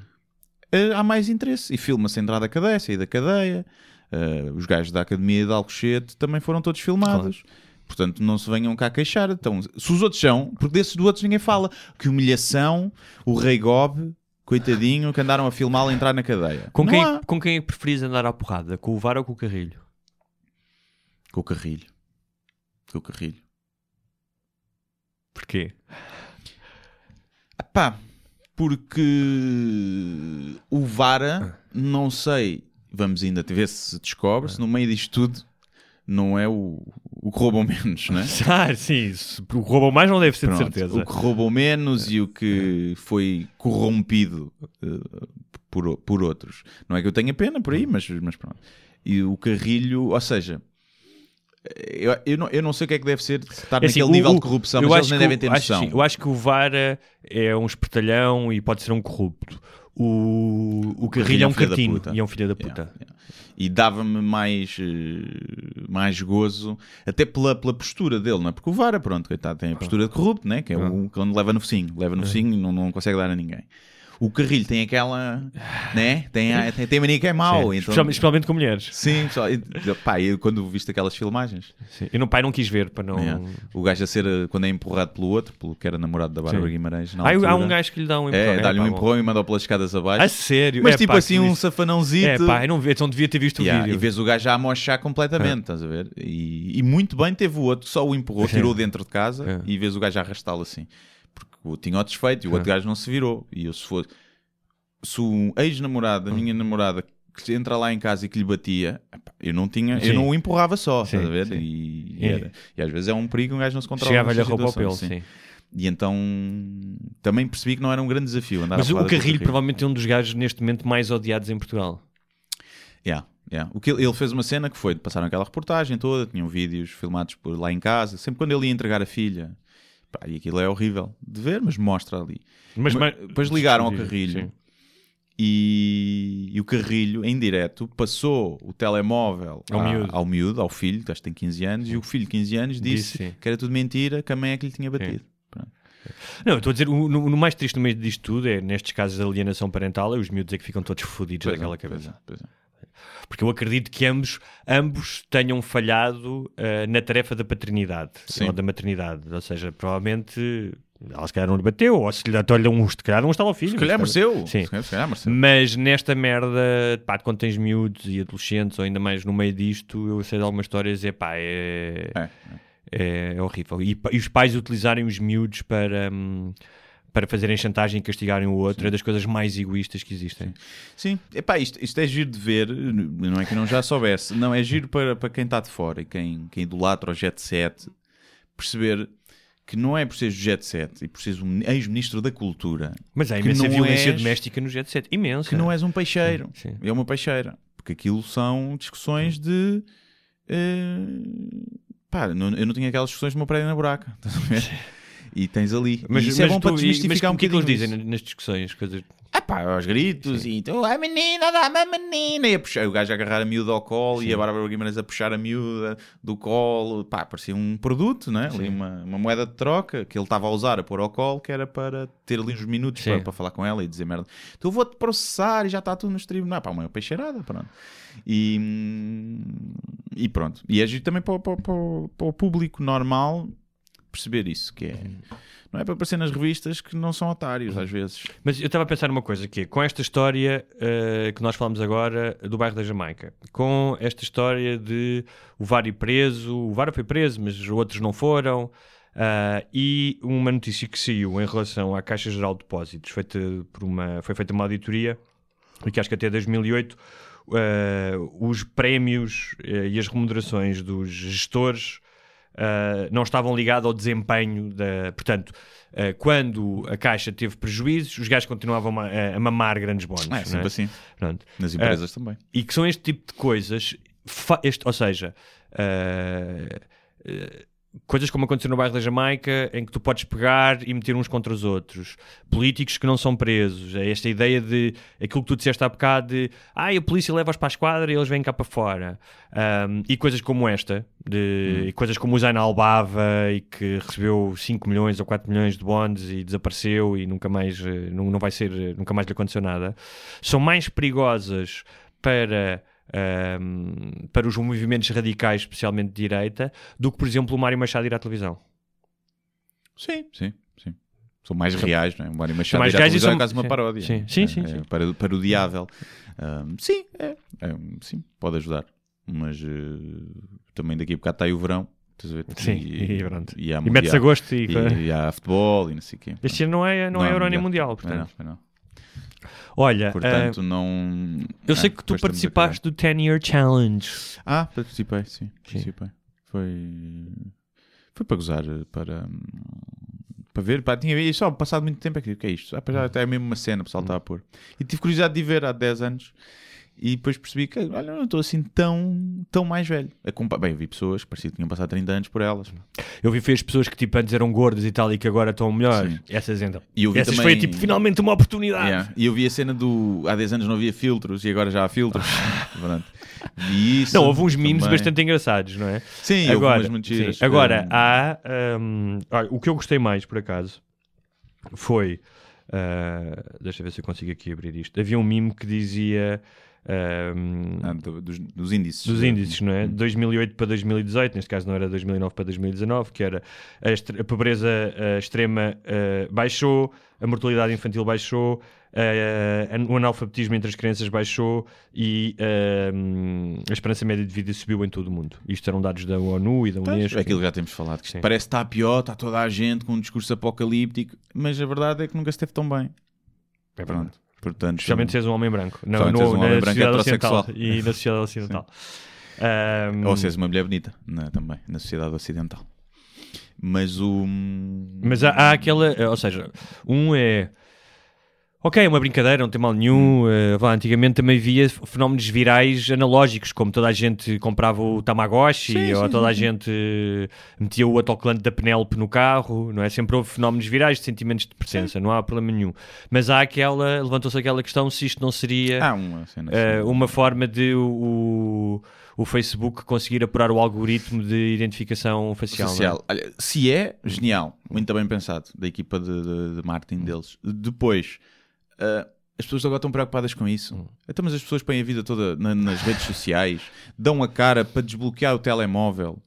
eh, há mais interesse. E filma-se a entrada da cadeia, sair da cadeia. Eh, os gajos da Academia de Alcochete também foram todos filmados. Portanto, não se venham cá queixar. Então, se os outros são, porque desses do outros ninguém fala. Que humilhação, o Rei Gob, coitadinho, que andaram a filmá-lo a entrar na cadeia. Com Não quem, há. com quem é preferis andar à porrada? Com o VAR ou com o Carrilho? Com o Carrilho. Com o Carrilho. Porquê? Pá, porque o Vara, não sei, vamos ainda ver se descobre, se no meio disto tudo não é o, o que roubam menos, não é? Ah, sim, o que roubam mais não deve ser de Pronto, certeza. O que roubou menos e o que foi corrompido eh, por, por outros. Não é que eu tenha pena por aí, mas, mas pronto. E o Carrilho, ou seja, eu, eu, não, eu não sei o que é que deve ser estar É assim, naquele o- nível de corrupção, mas eles acho nem devem ter acho noção. sim, eu acho que o Vara é um espertalhão e pode ser um corrupto. O, o Carrilho é um cartino puta. e é um filho da puta. Yeah, yeah. E dava-me mais, eh, mais gozo, até pela, pela postura dele, não é? Porque o Vara, pronto, coitado, tem a postura de corrupto, né? que é o que onde leva no focinho, leva no focinho e não, não consegue dar a ninguém. O Carrilho tem aquela, né? Tem, a, tem, tem mania que é mau. Sim, Então... especialmente, especialmente com mulheres. Sim, e, pá, eu quando viste aquelas filmagens, Sim. Eu no pai não quis ver para não. yeah, o gajo a ser, eh, quando é empurrado pelo outro, pelo que era namorado da Bárbara. Guimarães, na Ah, há altura, um gajo que lhe dá um empurrão. É, dá-lhe um bom. empurrão e manda-o pelas escadas abaixo. A sério? Mas É, tipo pá, assim, um safanãozito. É pá, eu não vi, então devia ter visto o Yeah, vídeo. e vês o gajo já a mochar completamente, estás a ver? E, e muito bem teve o outro, só o empurrou, tirou dentro de casa É. e vês o gajo a arrastá-lo assim. O tinha o desfeito e o outro gajo não se virou. E eu, se fosse. Se o ex-namorado da minha namorada que entra lá em casa e que lhe batia, eu não tinha, Sim. eu não o empurrava só, Sim, estás a ver? sim. E, e às vezes é um perigo, um gajo não se controla. Chegava-lhe a roupa ao pelo, situações, sim. E então também percebi que não era um grande desafio Mas a o Carrilho provavelmente é um dos gajos neste momento mais odiados em Portugal. Yeah, yeah. O que ele, ele fez uma cena que foi, passaram aquela reportagem toda, tinham vídeos filmados por lá em casa, sempre quando ele ia entregar a filha, pá, e aquilo é horrível de ver, mas mostra ali. Mas, Mas depois ligaram ao. Carrilho e, e o Carrilho, em direto, passou o telemóvel Ao à- miúdo. ao miúdo, ao filho, que acho que tem 15 anos, e o filho de 15 anos Disse, disse, que era tudo mentira, que a mãe é que lhe tinha batido. Não, eu estou a dizer, o, no, no mais triste no meio disto tudo é, nestes casos de alienação parental, é os miúdos é que ficam todos fodidos Pois é, daquela pois cabeça. é, pois é. Porque eu acredito que ambos, ambos tenham falhado eh, na tarefa da paternidade Sim. ou da maternidade. Ou seja, provavelmente ela se calhar não lhe bateu, ou se lhe até lhe um, se calhar não estava ao filho. Se calhar mereceu. Sim. Se calhar- mereceu. Mas nesta merda, pá, quando tens miúdos e adolescentes, ou ainda mais no meio disto, eu sei de algumas histórias, é pá, é, É, é, é horrível. E, e os pais utilizarem os miúdos para, hum, para fazerem chantagem e castigarem o outro é das coisas mais egoístas que existem. Sim, Epá, isto, isto é giro de ver, não é que não já soubesse, não, é giro para, para quem está de fora e quem, quem idolatra o Jet Set perceber que não é por seres Jet Set e por seres um ex-ministro da Cultura Mas há imensa violência és- doméstica no Jet Set. Imensa. que não és um peixeiro, Sim, sim. é uma peixeira, porque aquilo são discussões de. eh, pá, eu não tinha aquelas discussões do meu prédio na buraca, estás a ver? E tens ali. Mas, e isso é mas bom tu- para desmistificar um o que é que eles bocadinho dizem nas discussões? Coisas... Ah pá, aos gritos e tu, a menina, dá-me a menina. E a puxar, o gajo a agarrar a miúda ao colo e a Bárbara Guimarães a puxar a miúda do colo. Pá, parecia um produto, não é? Ali uma, uma moeda de troca que ele estava a usar a pôr ao colo, que era para ter ali uns minutos Sim. para, para falar com ela e dizer merda. Tu vou-te processar e já está tudo nos tribunais. Pá, uma peixeirada, pronto. E, hum, e pronto. E é giro também para, para, para, para o público normal perceber isso, que é... Não é para aparecer nas revistas que não são otários, às vezes. Mas eu estava a pensar numa coisa que é, com esta história eh, que nós falamos agora do bairro da Jamaica, com esta história de o Vário preso, o Vário foi preso, mas os outros não foram, ah, e uma notícia que saiu em relação à Caixa Geral de Depósitos, feita por uma, foi feita uma auditoria, e que acho que até 2008 eh, os prémios eh, e as remunerações dos gestores Uh, não estavam ligados ao desempenho da. Portanto, uh, quando a Caixa teve prejuízos, os gajos continuavam a, a mamar grandes bónus. É, é? sempre assim. Pronto. Nas empresas também. E que são este tipo de coisas, este, ou seja, uh, uh, coisas como aconteceu no bairro da Jamaica, em que tu podes pegar e meter uns contra os outros, políticos que não são presos, é esta ideia de aquilo que tu disseste há bocado de ah, a polícia leva-os para a esquadra e eles vêm cá para fora. Um, e coisas como esta, de, e coisas como o Zaina Albava e que recebeu 5 milhões ou 4 milhões de bonds e desapareceu e nunca mais, eh, não, não vai ser, eh, nunca mais lhe aconteceu nada, são mais perigosas para ahm, para os movimentos radicais, especialmente de direita, do que, por exemplo, o Mário Machado ir à televisão. Sim, sim, sim. São mais reais, não é? O Mário Machado mais ir à reais e televisão são- é quase uma paródia. Sim, sim, É- sim, é sim. para- parodiável. Ahm, sim, é, é, sim, pode ajudar. Mas eh, também daqui a bocado está aí o verão. Sim, e pronto. E, há E metes a gosto e... E, e há futebol e não sei o quê. Este ano não é, não é Euro nem Mundial, Não, é não, portanto. é não. Olha, Portanto, ah, não. eu sei Ah, que tu participaste do 10 Year Challenge. Ah, participei, sim. Participei. Foi. Foi para gozar, para. Para ver, pá, tinha e só passado muito tempo aqui. O que é isto? Ah, é mesmo uma cena, o pessoal estava a pôr. E tive curiosidade de ver há 10 anos. E depois percebi que, olha, não estou assim tão, tão mais velho. Bem, eu vi pessoas que parecia que tinham passado 30 anos por elas. Eu vi as pessoas que tipo antes eram gordas e tal e que agora estão melhores. Sim. Essas então. E Essas também- foi tipo finalmente uma oportunidade. Yeah. E eu vi a cena do. Há 10 anos não havia filtros e agora já há filtros. Vi isso. Não, houve uns memes também. bastante engraçados, não é? Sim, agora, giras. sim. agora há. olha, o que eu gostei mais, por acaso, foi. ah, deixa eu ver se eu consigo aqui abrir isto. Havia um meme que dizia. Hum, ah, do- dos, dos índices. dos índices, não é? De 2008 para 2018, neste caso não era 2009 para 2019, que era a, a pobreza ah, extrema ah, baixou, a mortalidade infantil baixou, eh, o analfabetismo entre as crianças baixou e a esperança média de vida subiu em todo o mundo. Isto eram dados da ONU e da Unesco. é aquilo que já temos falado. Que parece que está pior, está toda a gente com um discurso apocalíptico, mas a verdade é que nunca esteve tão bem. É Pronto. Portanto, Especialmente se és um homem branco. Não, és um na homem branco sociedade ocidental. E na sociedade ocidental. Ahm, ou se és uma mulher bonita na- também, na sociedade ocidental. Mas o. Mas há, há aquela, ou seja, um é ok, é uma brincadeira, não tem mal nenhum. vá, antigamente também havia fenómenos virais analógicos, como toda a gente comprava o Tamagotchi Sim, ou sim, toda a sim. gente eh, metia o autocolante da Penélope no carro, não é? Sempre houve fenómenos virais de sentimentos de pertença, não há problema nenhum. Mas há aquela, levantou-se aquela questão se isto não seria Há uma assim. uma forma de o, o Facebook conseguir apurar o algoritmo de identificação facial. é? Social. Olha, se é, genial, muito bem pensado, da equipa de, de, de marketing deles. Depois, ah, as pessoas agora estão preocupadas com isso. Hum. Então, mas as pessoas põem a vida toda na- nas redes sociais, dão a cara para desbloquear o telemóvel,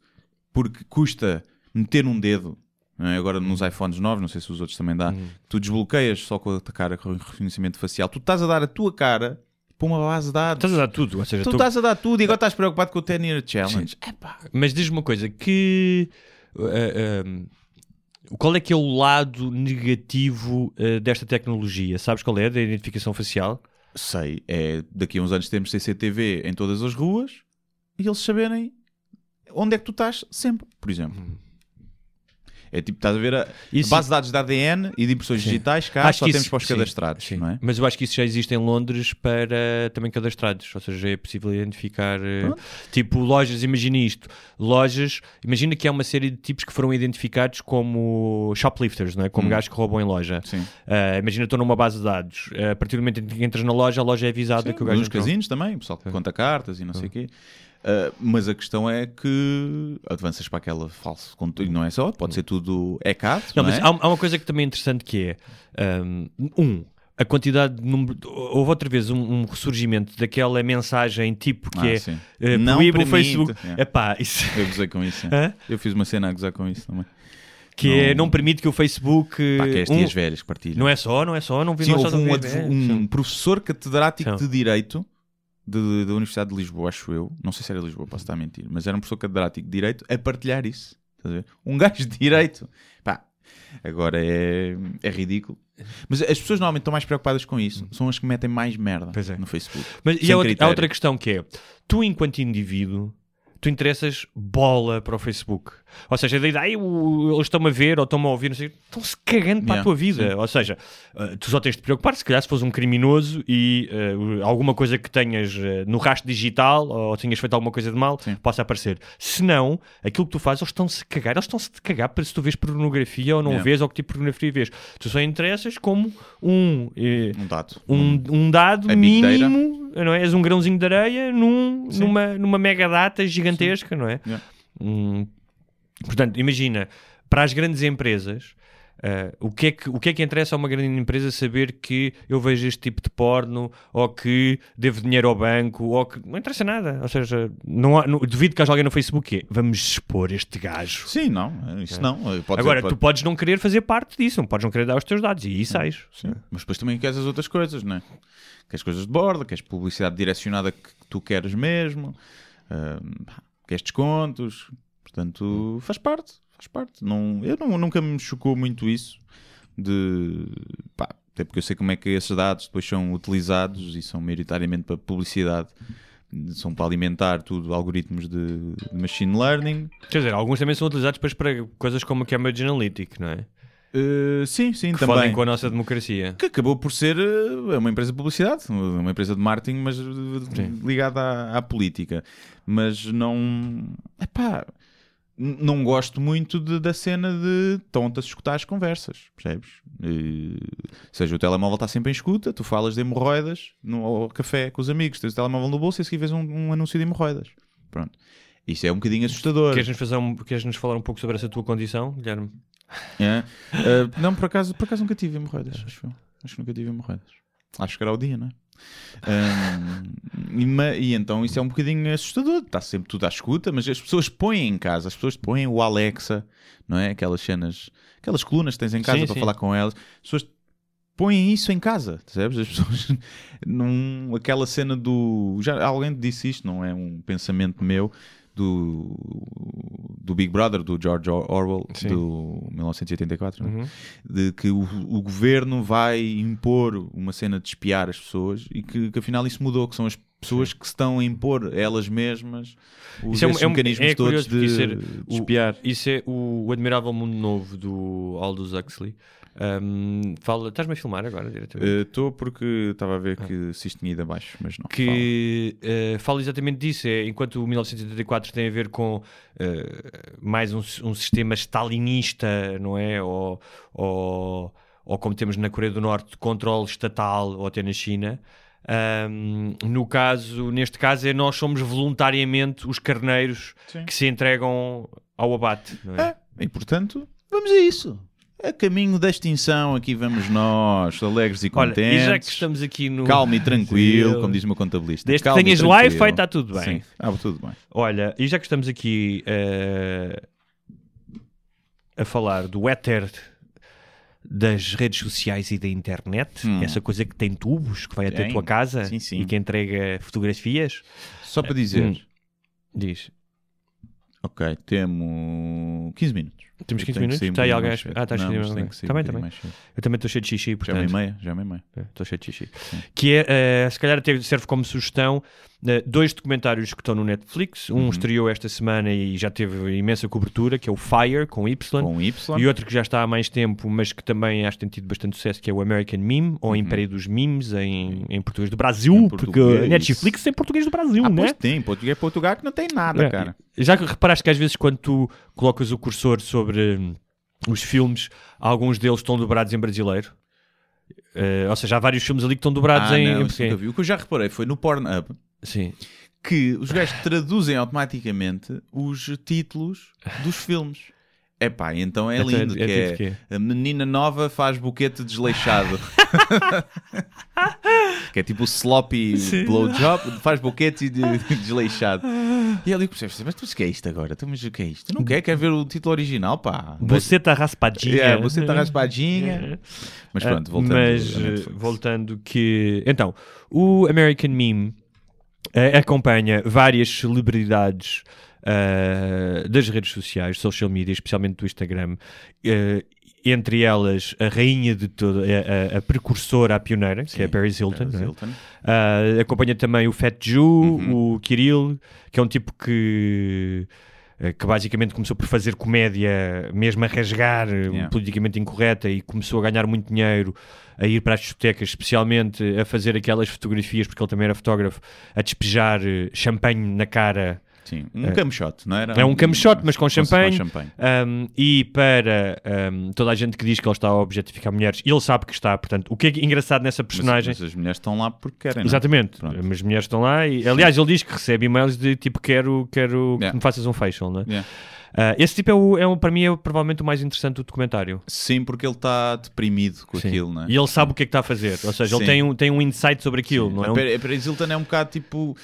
porque custa meter um dedo. é? Agora nos iPhones novos, não sei se os outros também dá, Hum. tu desbloqueias só com a cara com reconhecimento facial. Tu estás a dar a tua cara para uma base de dados. Estás a dar tudo, ou seja, Tu tu- estás a dar tudo e agora estás preocupado com o 10 Year Challenge. Mas diz-me uma coisa, que eh, qual é que é o lado negativo eh, desta tecnologia? Sabes qual é? Da identificação facial? Sei, é daqui a uns anos temos CCTV em todas as ruas e eles saberem onde é que tu estás sempre, por exemplo. É tipo, estás a ver a, Isso- base de dados de ADN e de impressões digitais, cá Acho só que temos isso- para os sim, cadastrados, sim. não é? Mas eu acho que isso já existe em Londres para também cadastrados, ou seja, é possível identificar eh, tipo lojas, imagina isto, lojas, imagina que há uma série de tipos que foram identificados como shoplifters, não é? como Hum. gajos que roubam em loja. Sim. Ah, imagina estou numa base de dados, Ah, a partir do momento em que entras na loja, a loja é avisada que o gajo Nos casinos também, o pessoal que conta cartas e não sei o quê. Uh, mas a questão é que avanças para aquela falso conteúdo, não é só, pode ser tudo hackado, Não, não, mas é? há, há uma coisa que também é interessante que é um, um, a quantidade de número. Houve outra vez um, um ressurgimento daquela mensagem tipo que Ah, é sim. eh, Não proíbe o. Facebook. Yeah. Epá, isso, Eu gozei com isso. Hã? Eu fiz uma cena a gozar com isso também. que é Não- não permite que o Facebook. Pá, que é as um- tias velhas que partilham. não é só, não é só, não vi Sim, não é só houve um, é, um professor catedrático Sim. de Direito de- da Universidade de Lisboa, acho eu. Não sei se era Lisboa, posso estar a mentir. Mas era um professor catedrático de Direito a partilhar isso. Um gajo de Direito. Pá, agora é, é ridículo. Mas as pessoas normalmente estão mais preocupadas com isso. São as que metem mais merda é. no Facebook. Mas e há outra, há outra questão que é: tu, enquanto indivíduo, tu interessas bola para o Facebook. Ou seja, daí, o- eles estão-me a ver ou estão-me a ouvir, não sei, estão-se cagando para a Yeah, tua vida. sim. Ou seja, eh, tu só tens de te preocupar se calhar se fores um criminoso e eh, alguma coisa que tenhas eh, no rastro digital ou tenhas feito alguma coisa de mal Sim. possa aparecer. Se não, aquilo que tu fazes, eles estão-se a cagar. Eles estão-se a cagar para se tu vês pornografia ou não Yeah. vês ou que tipo de pornografia vês. Tu só interessas como um. Um dado. um, um dado A mínimo, não é? És um grãozinho de areia num, Sim. numa, numa mega data gigantesca, não é? Yeah. Hum, portanto, imagina, para as grandes empresas, ah, o, que é que, o que é que interessa a uma grande empresa saber que eu vejo este tipo de porno ou que devo dinheiro ao banco ou que não interessa nada. Ou seja, não há, não, duvido que haja alguém no Facebook que é, vamos expor este gajo. Sim, não. Isso não. Pode Agora, ser, tu podes não querer fazer parte disso, não podes não querer dar os teus dados e aí sais. Sim. Mas depois também queres as outras coisas, não é? Queres coisas de borda, queres publicidade direcionada que tu queres mesmo, pá, queres descontos, portanto faz parte, faz parte. Não, eu não- nunca me chocou muito isso de pá, até porque eu sei como é que esses dados depois são utilizados e são maioritariamente para publicidade, são para alimentar tudo algoritmos de, de machine learning. Quer dizer, alguns também são utilizados depois para coisas como a Cambridge Analytic, não é? Uh, sim, sim, Que também. com a nossa democracia. que acabou por ser uh, uma empresa de publicidade, uma empresa de marketing, mas uh, ligada à, à política. Mas não. Epá, não gosto muito de- da cena de estão-te a escutar as conversas, percebes? E, ou seja, o telemóvel está sempre em escuta, tu falas de hemorroidas no ao café com os amigos, tens o telemóvel no bolso e a seguir vês um, um anúncio de hemorroidas. Pronto. Isso é um bocadinho assustador. Queres-nos fazer um, queres-nos falar um pouco sobre essa tua condição, Guilherme? É. Uh, não, por acaso, por acaso nunca tive hemorroidas, acho. Acho que nunca tive hemorroidas. Acho que era o dia, não é? Um, e, e então isso é um bocadinho assustador. Está sempre tudo à escuta, mas as pessoas põem em casa, as pessoas põem o Alexa, não é? Aquelas cenas, aquelas colunas que tens em casa Sim, para sim. falar com elas. As pessoas põem isso em casa, percebes? As pessoas. Num, aquela cena do. Já alguém disse isto, não é um pensamento meu. Do, do Big Brother, do George Or- Orwell, Sim. do 1984, não é? Uhum. de que o, o governo vai impor uma cena de espiar as pessoas e que, que afinal isso mudou, que são as pessoas que se estão a impor elas mesmas os é um- é um- mecanismos é todos de, é- de o- espiar. Isso é o, o Admirável Mundo Novo do Aldous Huxley. Um, fala, estás-me a filmar agora diretamente? Estou porque estava a Ah. ver que se isto tinha ido abaixo, mas não. que eh, fala exatamente disso. É, enquanto o 1984 tem a ver com eh, mais um, um sistema stalinista, não é? Ou, ou, ou como temos na Coreia do Norte, de controle estatal, ou até na China. Ahm, no caso, neste caso, é nós somos voluntariamente os carneiros Sim. que se entregam ao abate. Não é? É, e portanto, vamos a isso. A caminho da extinção, aqui vamos nós, alegres e Olha, contentes. e já que estamos aqui no. Calmo e tranquilo, Sim. como diz o meu contabilista. Desde que tenhas. Wi-Fi, está tudo bem. Sim, ah, tudo bem. Olha, e já que estamos aqui eh, a falar do éter das redes sociais e da internet, Hum. essa coisa que tem tubos, que vai até a tua casa Sim, sim. e que entrega fotografias, Só para dizer, Hum. diz. ok, temos 15 minutos. Temos Eu 15 tenho que minutos? Está aí alguém. Ah, está a Não, escrever mas alguém. tenho que sair Tá um bem, tá bocadinho bem. Eu também estou cheio de xixi, Já é portanto. meia meia, já é meia meia. Estou cheio de xixi. Que é, eh, se calhar até serve como sugestão, dois documentários que estão no Netflix. Uhum. Um estreou esta semana e já teve imensa cobertura, que é o Fire, com Y. Com Y. E outro que já está há mais tempo, mas que também acho que tem tido bastante sucesso, que é o American Meme, ou Império dos Memes, em, em português do Brasil, Uhum. Em porque português. a Netflix é em português do Brasil, Ah, né? pois tem, português é Portugal que não tem nada, É, cara. Já que reparaste que às vezes quando tu colocas o cursor sobre hum, os filmes, alguns deles estão dobrados em brasileiro? Eh, ou seja, há vários filmes ali que estão dobrados Ah, em, não, em nunca vi. O que eu já reparei foi no Pornhub Sim. que os gajos traduzem automaticamente os títulos dos filmes. Então é Então, lindo. é que é, tipo quê? A menina nova faz buquete desleixado. que é tipo o sloppy blowjob, faz buquete de, desleixado. E ali percebes, mas tu o que é isto agora? Mas o que é isto? Não quer? Quer ver o título original? Pá. Você está raspadinha. É, você está raspadinha. Mas pronto, voltando. Mas voltando que. Então, o American Meme eh, acompanha várias celebridades eh, das redes sociais, social media, especialmente do Instagram. eh, entre elas, a rainha de toda, a, a- a precursora, a pioneira, que é a Paris Hilton. Paris é? Hilton. Ah, acompanha também o Fat Jew, o Kirill, que é um tipo que, que basicamente começou por fazer comédia, mesmo a rasgar, eh, Yeah. politicamente incorreta, e começou a ganhar muito dinheiro a ir para as discotecas, especialmente a fazer aquelas fotografias, porque ele também era fotógrafo, a despejar eh, champanhe na cara. Sim, um cam shot, não era? É um cam shot, mas com champanhe. champanhe. Um, e para um, toda a gente que diz que ele está a objetificar mulheres, ele sabe que está, portanto, o que é engraçado nessa Mas, personagem mas as mulheres estão lá porque querem. não é? Exatamente, Pronto. as mulheres estão lá e, aliás, ele diz que recebe e-mails de tipo: Quero, quero Yeah. que me faças um facial, né? Yeah. Ah, esse tipo é, o, é o, para mim, é provavelmente o mais interessante do documentário. Sim, porque ele está deprimido com Sim. aquilo, não é? E ele sabe o que é que está a fazer, ou seja, ele Sim. tem um, tem um insight sobre aquilo, não é? A Um- Paris Hilton é um bocado tipo.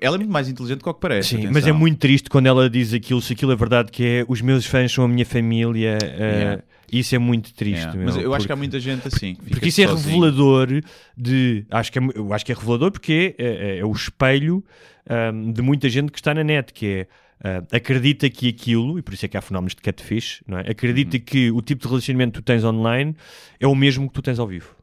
Ela é muito mais inteligente do que parece. Sim, atenção. mas é muito triste quando ela diz aquilo, se aquilo é verdade, que é os meus fãs são a minha família. ah, Yeah. Isso é muito triste. Yeah. meu, Mas eu acho que há porque- muita gente assim. que Porque isso é sozinho. revelador de. Acho que é, eu acho que é revelador porque é, é- é o espelho ahm, de muita gente que está na net, que é. Ah, acredita que aquilo, e por isso é que há fenómenos de catfish, não é? acredita Uhum. que o tipo de relacionamento que tu tens online é o mesmo que tu tens ao vivo.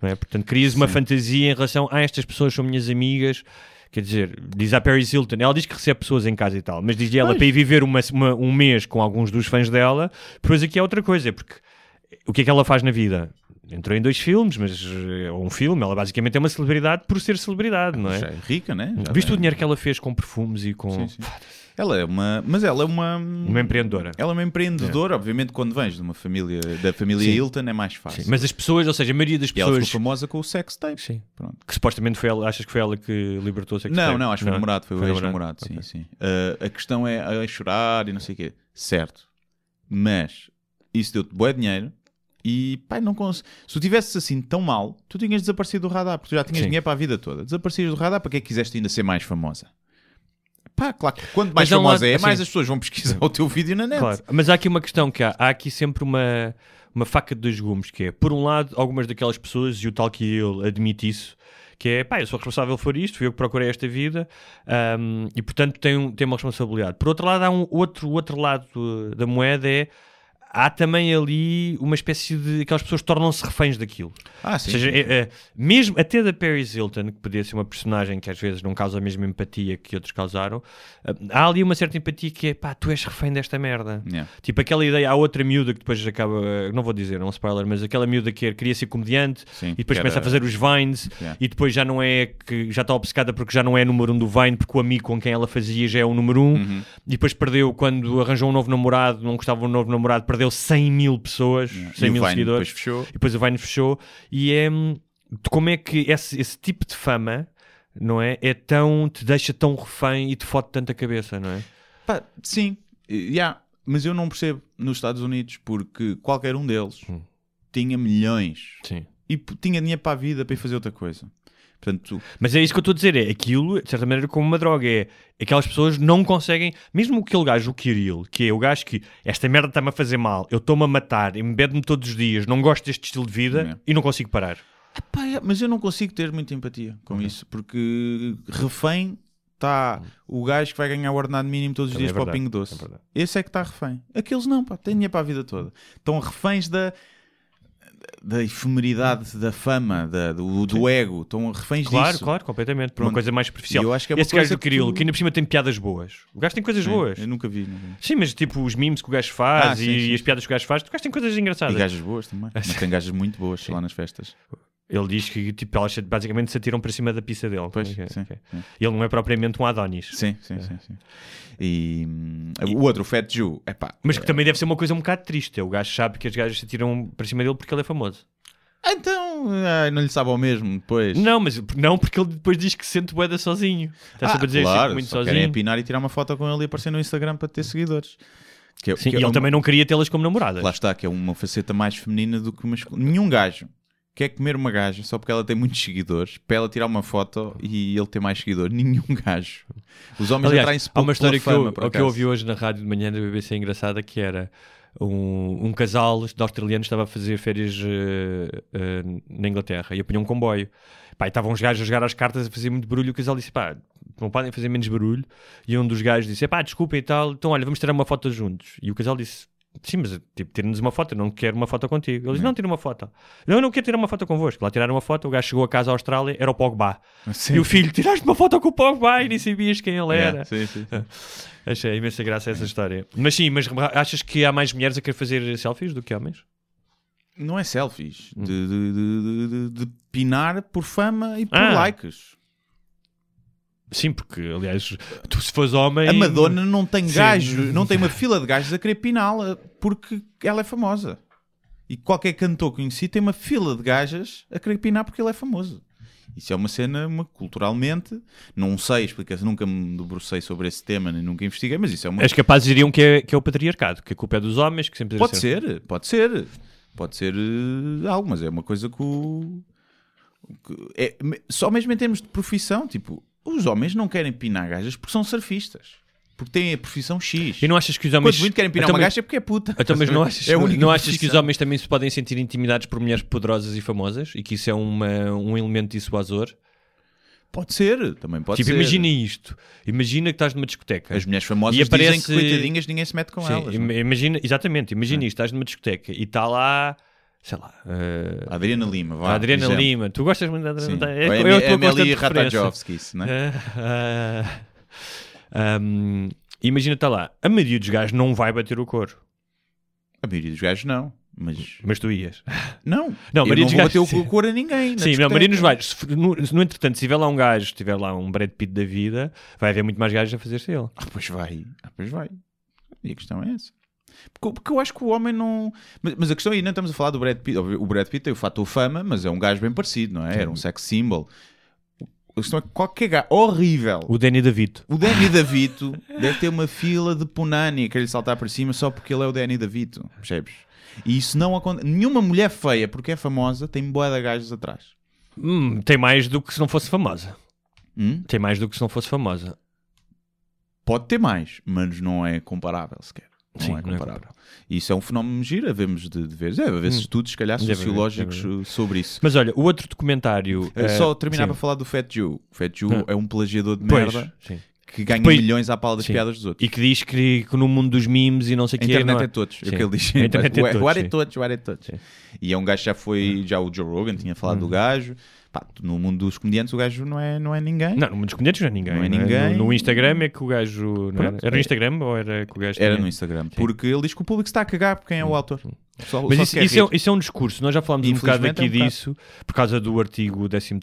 Não é? Portanto, crias uma Sim. fantasia em relação a estas pessoas são minhas amigas. Quer dizer, diz a Paris Hilton, ela diz que recebe pessoas em casa e tal, mas diz ela para ir viver uma- uma- um mês com alguns dos fãs dela, depois aqui é outra coisa, porque o que é que ela faz na vida? Entrou em dois filmes, mas é um filme, ela basicamente é uma celebridade por ser celebridade, não Já é? é rica, né? Já Viste é- o dinheiro que ela fez com perfumes e com. Sim, sim. Ela é uma. Mas ela é uma. Uma empreendedora. Ela é uma empreendedora, obviamente, quando vens de uma família. Da família Sim. Hilton é mais fácil. Sim, Mas as pessoas, ou seja, a maioria das E ela ficou pessoas. famosa com o sex tape. Sim. Pronto. Que supostamente foi ela, achas que foi ela que libertou o sex Não, tape? não, acho que foi o namorado, foi o Foi o ex-namorado, sim, Ok. sim. Ah, a questão é a chorar e não sei o quê. Certo. Mas isso deu-te bué dinheiro e, pai, não cons... Se tu tivesses assim tão mal, tu tinhas desaparecido do radar, porque tu já tinhas Sim. dinheiro para a vida toda. Desaparecias do radar, para que é que quiseste ainda ser mais famosa? Pá, claro que quanto mais Mas é famosa lado- é, mais as pessoas vão pesquisar o teu vídeo na net. Claro, mas há aqui uma questão que há, há aqui sempre uma, uma faca de dois gumes, que é, por um lado, algumas daquelas pessoas, e o tal que ele admite isso, que é, pá, eu sou responsável por isto, fui eu que procurei esta vida, ahm, e portanto tenho, tenho uma responsabilidade. Por outro lado, há um outro, outro lado da moeda, é, há também ali uma espécie de, aquelas pessoas tornam-se reféns daquilo. Ah, sim. Ou seja, sim, é- é- mesmo até da Paris Hilton, que podia ser uma personagem que às vezes não causa a mesma empatia que outros causaram, ah, há ali uma certa empatia que é pá, tu és refém desta merda. Yeah. Tipo aquela ideia, há outra miúda que depois acaba, não vou dizer, é um spoiler, mas aquela miúda que queria ser comediante Sim, e depois começa era- a fazer os Vines Yeah. e depois já não é que já está obcecada porque já não é número um do Vine, porque o amigo com quem ela fazia já é o número um Uhum. e depois perdeu quando arranjou um novo namorado, não gostava um novo namorado, perdeu 100 mil pessoas, 100 E o mil Vine seguidores depois fechou. e depois o Vine fechou e é hum, como é que esse, esse tipo de fama não é? É tão, te deixa tão refém e te fode tanto a cabeça, não é? Pá, sim, yeah, mas eu não percebo nos Estados Unidos porque qualquer um deles Hum. tinha milhões Sim. e tinha dinheiro para a vida para ir fazer outra coisa. Portanto, Mas é isso que eu estou a dizer, é aquilo, de certa maneira, como uma droga. É aquelas pessoas não conseguem, mesmo aquele gajo, o Kirill, que é o gajo que esta merda está-me a fazer mal, eu estou-me a matar, embedo-me todos os dias, não gosto deste estilo de vida É. e não consigo parar. pá, é, mas eu não consigo ter muita empatia com isso porque refém está o gajo que vai ganhar o ordenado mínimo todos os Também dias é para o Pingo Doce. é. Esse é que está refém. Aqueles não, pá, têm dinheiro para a vida toda. Estão reféns da. Da efemeridade da fama, da, do, do ego, estão reféns Claro, disso. claro, completamente, por uma Pronto. coisa mais superficial. E eu acho que é Esse gajo do que tu- que ainda por cima tem piadas boas. O gajo tem coisas Sim, boas. Eu nunca vi. Nunca vi. Sim, mas tipo os memes que o gajo faz Ah, e, sim, e as piadas que o gajo faz, o gajo tem coisas E engraçadas. gajas boas também. Mas tem gajas muito boas lá nas festas. Ele diz que tipo, elas basicamente se atiram para cima da pista dele. Pois, Ok, sim, ok. sim. Ele não é propriamente um Adonis. Sim, sim, sim, sim. E, hum, o outro, o Fat Jew, é pá. Mas que também deve ser uma coisa um bocado triste. é O gajo sabe que as gajas se atiram para cima dele porque ele é famoso. Então, ai, não lhe sabe ao mesmo depois. Não, mas não porque ele depois diz que se sente boeda sozinho. Está sempre a dizer Ah, claro, "Sinto muito só querem sozinho. apinar e tirar uma foto com ele e aparecer no Instagram para ter seguidores. Que é- Sim, que e é ele uma- também não queria tê-las como namoradas. Lá está, que é uma faceta mais feminina do que masculina. Nenhum gajo quer comer uma gaja só porque ela tem muitos seguidores para ela tirar uma foto e ele ter mais seguidores. Nenhum gajo. Os homens Aliás, atraem-se há pouco uma história pela que, fama, eu, que eu ouvi hoje na rádio de manhã da BBC engraçada que era um, um casal de australianos estava a fazer férias eh, eh, na Inglaterra e apanhou um comboio. Pá, e estavam os gajos a jogar as cartas a fazer muito barulho. O casal disse: pá, não podem fazer menos barulho. E um dos gajos disse: pá, desculpem e tal. Então, olha, vamos tirar uma foto juntos. E o casal disse: sim, mas tipo, tira-nos uma foto. Eu não quero uma foto contigo. Ele disse: não, tira uma foto. Não, eu não quero tirar uma foto convosco. Lá tiraram uma foto. O gajo chegou a casa à Austrália, era o Pogba. Sim. E o filho: tiraste uma foto com o Pogba e nem sabias quem ele era. É, sim, sim, sim. Achei imensa graça essa história. Mas sim, mas achas que há mais mulheres a querer fazer selfies do que homens? Não é selfies. Hum. De, de, de, de- de- de pinar por fama e por Ah. likes. Sim, porque, aliás, tu se fores homem. A Madonna não tem Sim. gajo, não tem uma fila de gajos a querer piná-la porque ela é famosa. E qualquer cantor conhecido tem uma fila de gajas a querer pinar porque ele é famoso. Isso é uma cena, uma, culturalmente, não sei, explica nunca me debrucei sobre esse tema, nem nunca investiguei, mas isso é uma As capazes diriam que é, que é o patriarcado, que a culpa é dos homens, que sempre Pode ser, pode ser. Pode ser eh, algo, mas é uma coisa que o. que é, só mesmo em termos de profissão, tipo, os homens não querem pinar gajas porque são surfistas. Porque têm a profissão X. E não achas que os homens. Quando muito querem pinar Então, uma mas- gaja é porque é puta. Então, mas não achas, É não achas que os homens também se podem sentir intimidados por mulheres poderosas e famosas e que isso é uma, um elemento dissuasor? Pode ser, também pode tipo, ser. imagina isto. Imagina que estás numa discoteca. As mulheres famosas E aparece- dizem que coitadinhas ninguém se mete com Sim, elas. não é? imagina, exatamente, imagina isto, estás numa discoteca e está lá, sei lá, A Adriana Lima, vá. Adriana exemplo. Lima. Tu gostas muito da. Adriana? Ou É, é a Ame- tua Amelie constante referência. Ratajkowski, né? Ah, ah, um, imagina, está lá, a maioria dos gajos não vai bater o couro, A maioria dos gajos não. Mas mas tu ias. não, Não, eu não vou bater gajos- o cor a ninguém. Sim, não, a discoteca. maioria dos gajos. Se, for- no, no entretanto, se tiver lá um gajo, se tiver lá um Brad Pitt da vida, vai haver muito mais gajos a fazer-se ele. Ah, pois vai. Ah, pois vai. E a questão é essa. Porque, porque eu acho que o homem não. Mas, mas a questão aí, não estamos a falar do Brad Pitt. O Brad Pitt tem o fator fama, mas é um gajo bem parecido, não é? Era um sex symbol. A questão é que qualquer gajo horrível. O Danny DeVito. O Danny DeVito deve ter uma fila de punani que lhe saltar para cima só porque ele é o Danny DeVito. Percebes? E isso não acontece. Nenhuma mulher feia, porque é famosa, tem boa de gajos atrás. Hum, tem mais do que se não fosse famosa. Hum? Tem mais do que se não fosse famosa. Pode ter mais, mas não é comparável sequer. Não Sim, é não é comparável. E isso é um fenómeno giro, havemos de, de ver. Deve haver estudos, se calhar, Deve haver, sociológicos deve uh, sobre isso. Mas olha, o outro documentário. Uh, eh, Só terminar sim. para falar do Fat Jew. O Fat Jew Ah. é um plagiador de Pois, merda sim. que ganha Depois- milhões à pala das sim. piadas dos outros. E que diz que, que no mundo dos memes e não sei o A que internet é todos, é o que ele diz. A internet é What- todos. What sim. é todos, what é todos. E é um gajo que já foi, já o Joe Rogan tinha falado do gajo. Pá, no mundo dos comediantes o gajo não é, não é ninguém. Não, no mundo dos comediantes não é ninguém. Não é né? ninguém. No, no Instagram é que o gajo. Era? Pronto. era no Instagram ou era que o gajo. Era tinha? no Instagram. Porque ele diz que o público está a cagar por quem é o autor. Só, Mas só isso, isso, é, isso é um discurso. Nós já falámos um bocado é aqui um bocado. disso por causa do artigo 13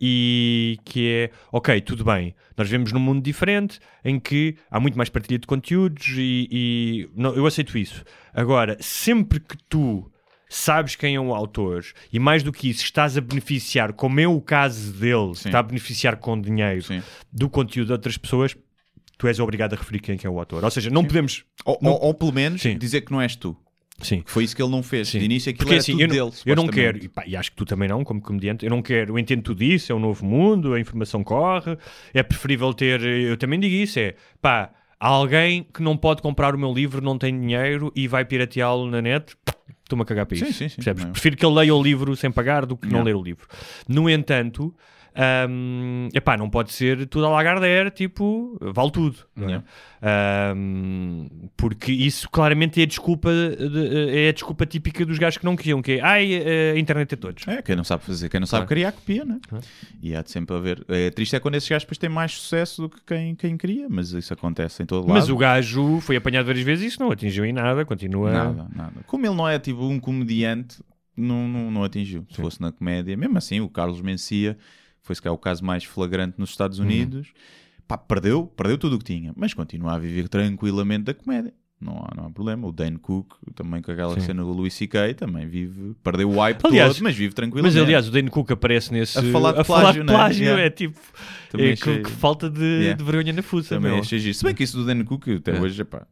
e que é ok, tudo bem. Nós vivemos num mundo diferente em que há muito mais partilha de conteúdos e, e- não, eu aceito isso. Agora, sempre que tu sabes quem é o autor e mais do que isso estás a beneficiar, como é o caso dele, Sim. está a beneficiar com dinheiro Sim. do conteúdo de outras pessoas, tu és obrigado a referir quem é é o autor. Ou seja, não podemos. Ou, não- ou- ou pelo menos Sim. dizer que não és tu. Sim. Que foi isso que ele não fez. Sim. De início aquilo Porque era assim, tudo eu, não, dele. eu não quero, e, pá, e acho que tu também não, como comediante, eu não quero, eu entendo tudo isso, é um novo mundo, a informação corre, é preferível ter, eu também digo isso, é pá, há alguém que não pode comprar o meu livro, não tem dinheiro e vai pirateá-lo na net, estou-me a cagar para Sim, isso. sim, sim. percebes? Não. Prefiro que ele leia o livro sem pagar do que não Não. ler o livro. No entanto, hum, epá, não pode ser tudo a Lagardère, tipo, vale tudo. é? Hum, porque isso claramente é a desculpa, de- é a desculpa típica dos gajos que não queriam, que é, ai, a internet é todos. É, quem não sabe fazer, quem não sabe Claro. criar, copia, né? E há de sempre haver. É triste é quando esses gajos depois têm mais sucesso do que quem, quem cria, mas isso acontece em todo lado. Mas o gajo foi apanhado várias vezes e isso não atingiu em nada, continua. Nada, nada. Como ele não é tipo um comediante, não, não, não atingiu. Se fosse na comédia, mesmo assim, o Carlos Mencia foi se calhar o caso mais flagrante nos Estados Uhum. Unidos. Pá, perdeu, perdeu tudo o que tinha, mas continua a viver tranquilamente da comédia. Não há, não há problema. O Dan Cook, também com aquela Sim. cena do Louis C.K., também vive, perdeu o hype Aliás, todo, mas vive tranquilamente. Mas aliás, o Dane Cook aparece nesse. A falar de falar plágio, de né? plágio, Yeah. é tipo. Também é, achei- que, que falta de, Yeah. de vergonha na fuça, Também meu. achei giro. Se bem que isso do Dan Cook, até É. hoje, epá,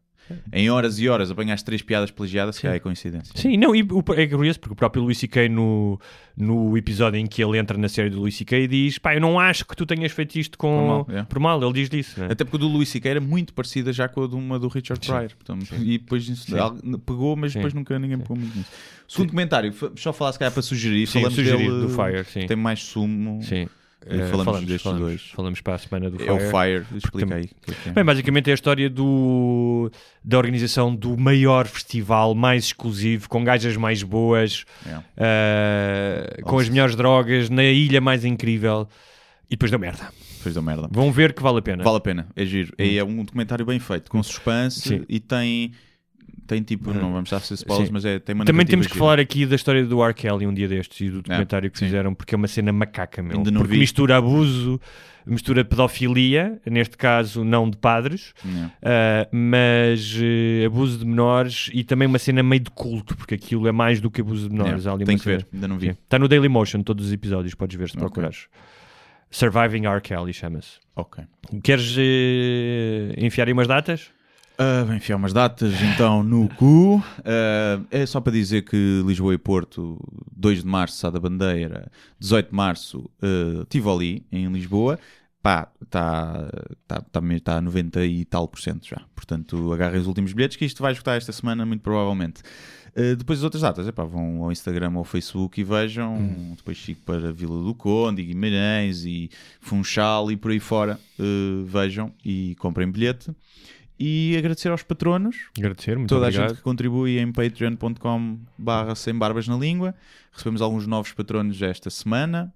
em horas e horas apanhaste três piadas plagiadas, se calhar é coincidência. Sim, não, e o- é curioso porque o próprio Louis C.K. No, no episódio em que ele entra na série do Louis C.K. diz: pá, eu não acho que tu tenhas feito isto com, Por mal, yeah. por mal. Ele diz disso, né? Até porque o do Luís C.K. era muito parecida já com a de uma do Richard Sim. Pryor. Portanto, e depois isso, pegou, mas Sim. depois nunca ninguém pegou muito nisso. Segundo comentário, só falar se calhar para sugerir. Sim, falamos sugerir dele, do Fire, sim. Tem mais sumo. Sim. E Eh, falamos destes falamos, dois. Falamos para a semana do É o Fire. Fire. Explica aí. o que é é. Bem, basicamente é a história do, da organização do maior festival mais exclusivo, com gajas mais boas, Yeah. eh, com as melhores drogas, na ilha mais incrível. E depois deu merda. Depois da merda. Vão ver que vale a pena. Vale a pena, é giro. É um documentário bem feito, com suspense Sim. e tem, tem tipo, não vamos estar a ser spoilers, mas é, tem uma Também temos que gira. falar aqui da história do R. Kelly um dia destes e do documentário que sim. fizeram, porque é uma cena macaca, meu. Ainda não porque vi. mistura abuso, mistura pedofilia, neste caso não de padres, Yeah. Uh, mas uh, abuso de menores e também uma cena meio de culto, porque aquilo é mais do que abuso de menores. Ali Tem que ver, cena- ainda não vi. Está no Daily Motion, todos os episódios, podes ver se Ok. procurares. Surviving R. Kelly chama-se. Ok. Queres uh, enfiar aí umas datas? Bem, enfiar umas datas então no cu. Ah, é só para dizer que Lisboa e Porto, 2 de março, Sá da Bandeira, 18 de março, uh, Tivoli, em Lisboa. Pá, está tá, tá, mesmo- tá a 90 e tal por cento já. Portanto, agarrem os últimos bilhetes que isto vai esgotar esta semana, muito provavelmente. Uh, depois as outras datas, epá, vão ao Instagram ou ao Facebook e vejam. Hum. Depois fico para Vila do Conde, Guimarães e Funchal e por aí fora. Uh, vejam e comprem bilhete. E agradecer aos patronos, Agradecer, muito toda a obrigado. gente que contribui em patreon.com barra sem barbas na língua. Recebemos alguns novos patronos esta semana.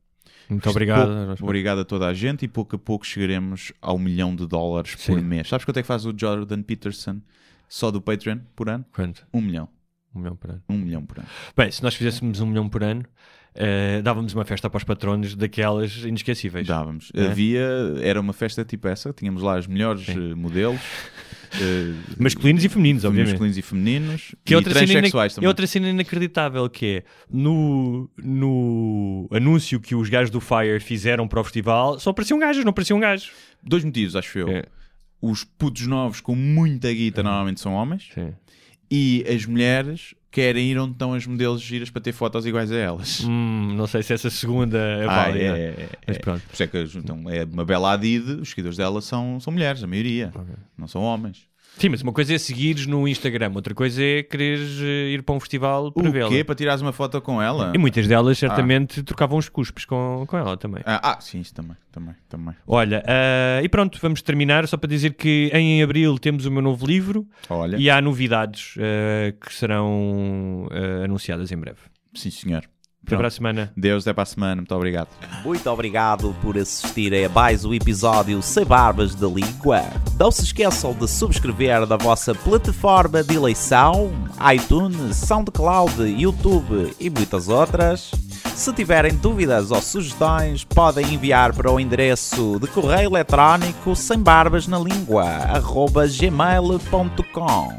Muito obrigado. Pouco- obrigado a toda a gente e pouco a pouco chegaremos ao milhão de dólares Sim. por mês. Sabes quanto é que faz o Jordan Peterson só do Patreon por ano? Quanto? Um milhão. Um milhão por ano. Um milhão por ano. Bem, se nós fizéssemos um milhão por ano, uh, dávamos uma festa para os patronos daquelas inesquecíveis. Dávamos. É? Havia, era uma festa tipo essa, tínhamos lá os melhores Sim. eh, modelos. eh, Masculinos e femininos, obviamente. masculinos e femininos. Que é e outra, cena é outra cena inacreditável que é no, no anúncio que os gajos do Fire fizeram para o festival, só pareciam gajos, não pareciam gajos. Dois motivos, acho eu. É. Os putos novos com muita guita normalmente são homens. Sim. E as mulheres querem ir onde estão as modelos giras para ter fotos iguais a elas. Hum, não sei se essa segunda é Ah, válida. é, é, Mas é. pronto. Por isso é que então, é uma bela Adid, os seguidores dela são, são mulheres, a maioria. Não são homens. Sim, mas uma coisa é seguires no Instagram, outra coisa é quereres eh, ir para um festival para O vê-la. quê? Para tirares uma foto com ela? E muitas delas certamente trocavam os cuspes com, com ela também. Ah, ah, sim, isso também, também, também. Olha, ah, e pronto, vamos terminar só para dizer que em abril temos o meu novo livro Olha, e há novidades ah, que serão ah, anunciadas em breve. sim senhor. Até para a semana. Deus, até para a semana. Muito obrigado. Muito obrigado por assistirem a mais um episódio Sem Barbas da Língua. Não se esqueçam de subscrever na vossa plataforma de eleição, iTunes, SoundCloud, YouTube e muitas outras. Se tiverem dúvidas ou sugestões, podem enviar para o endereço de correio eletrónico sem barbas na língua, gmail.com.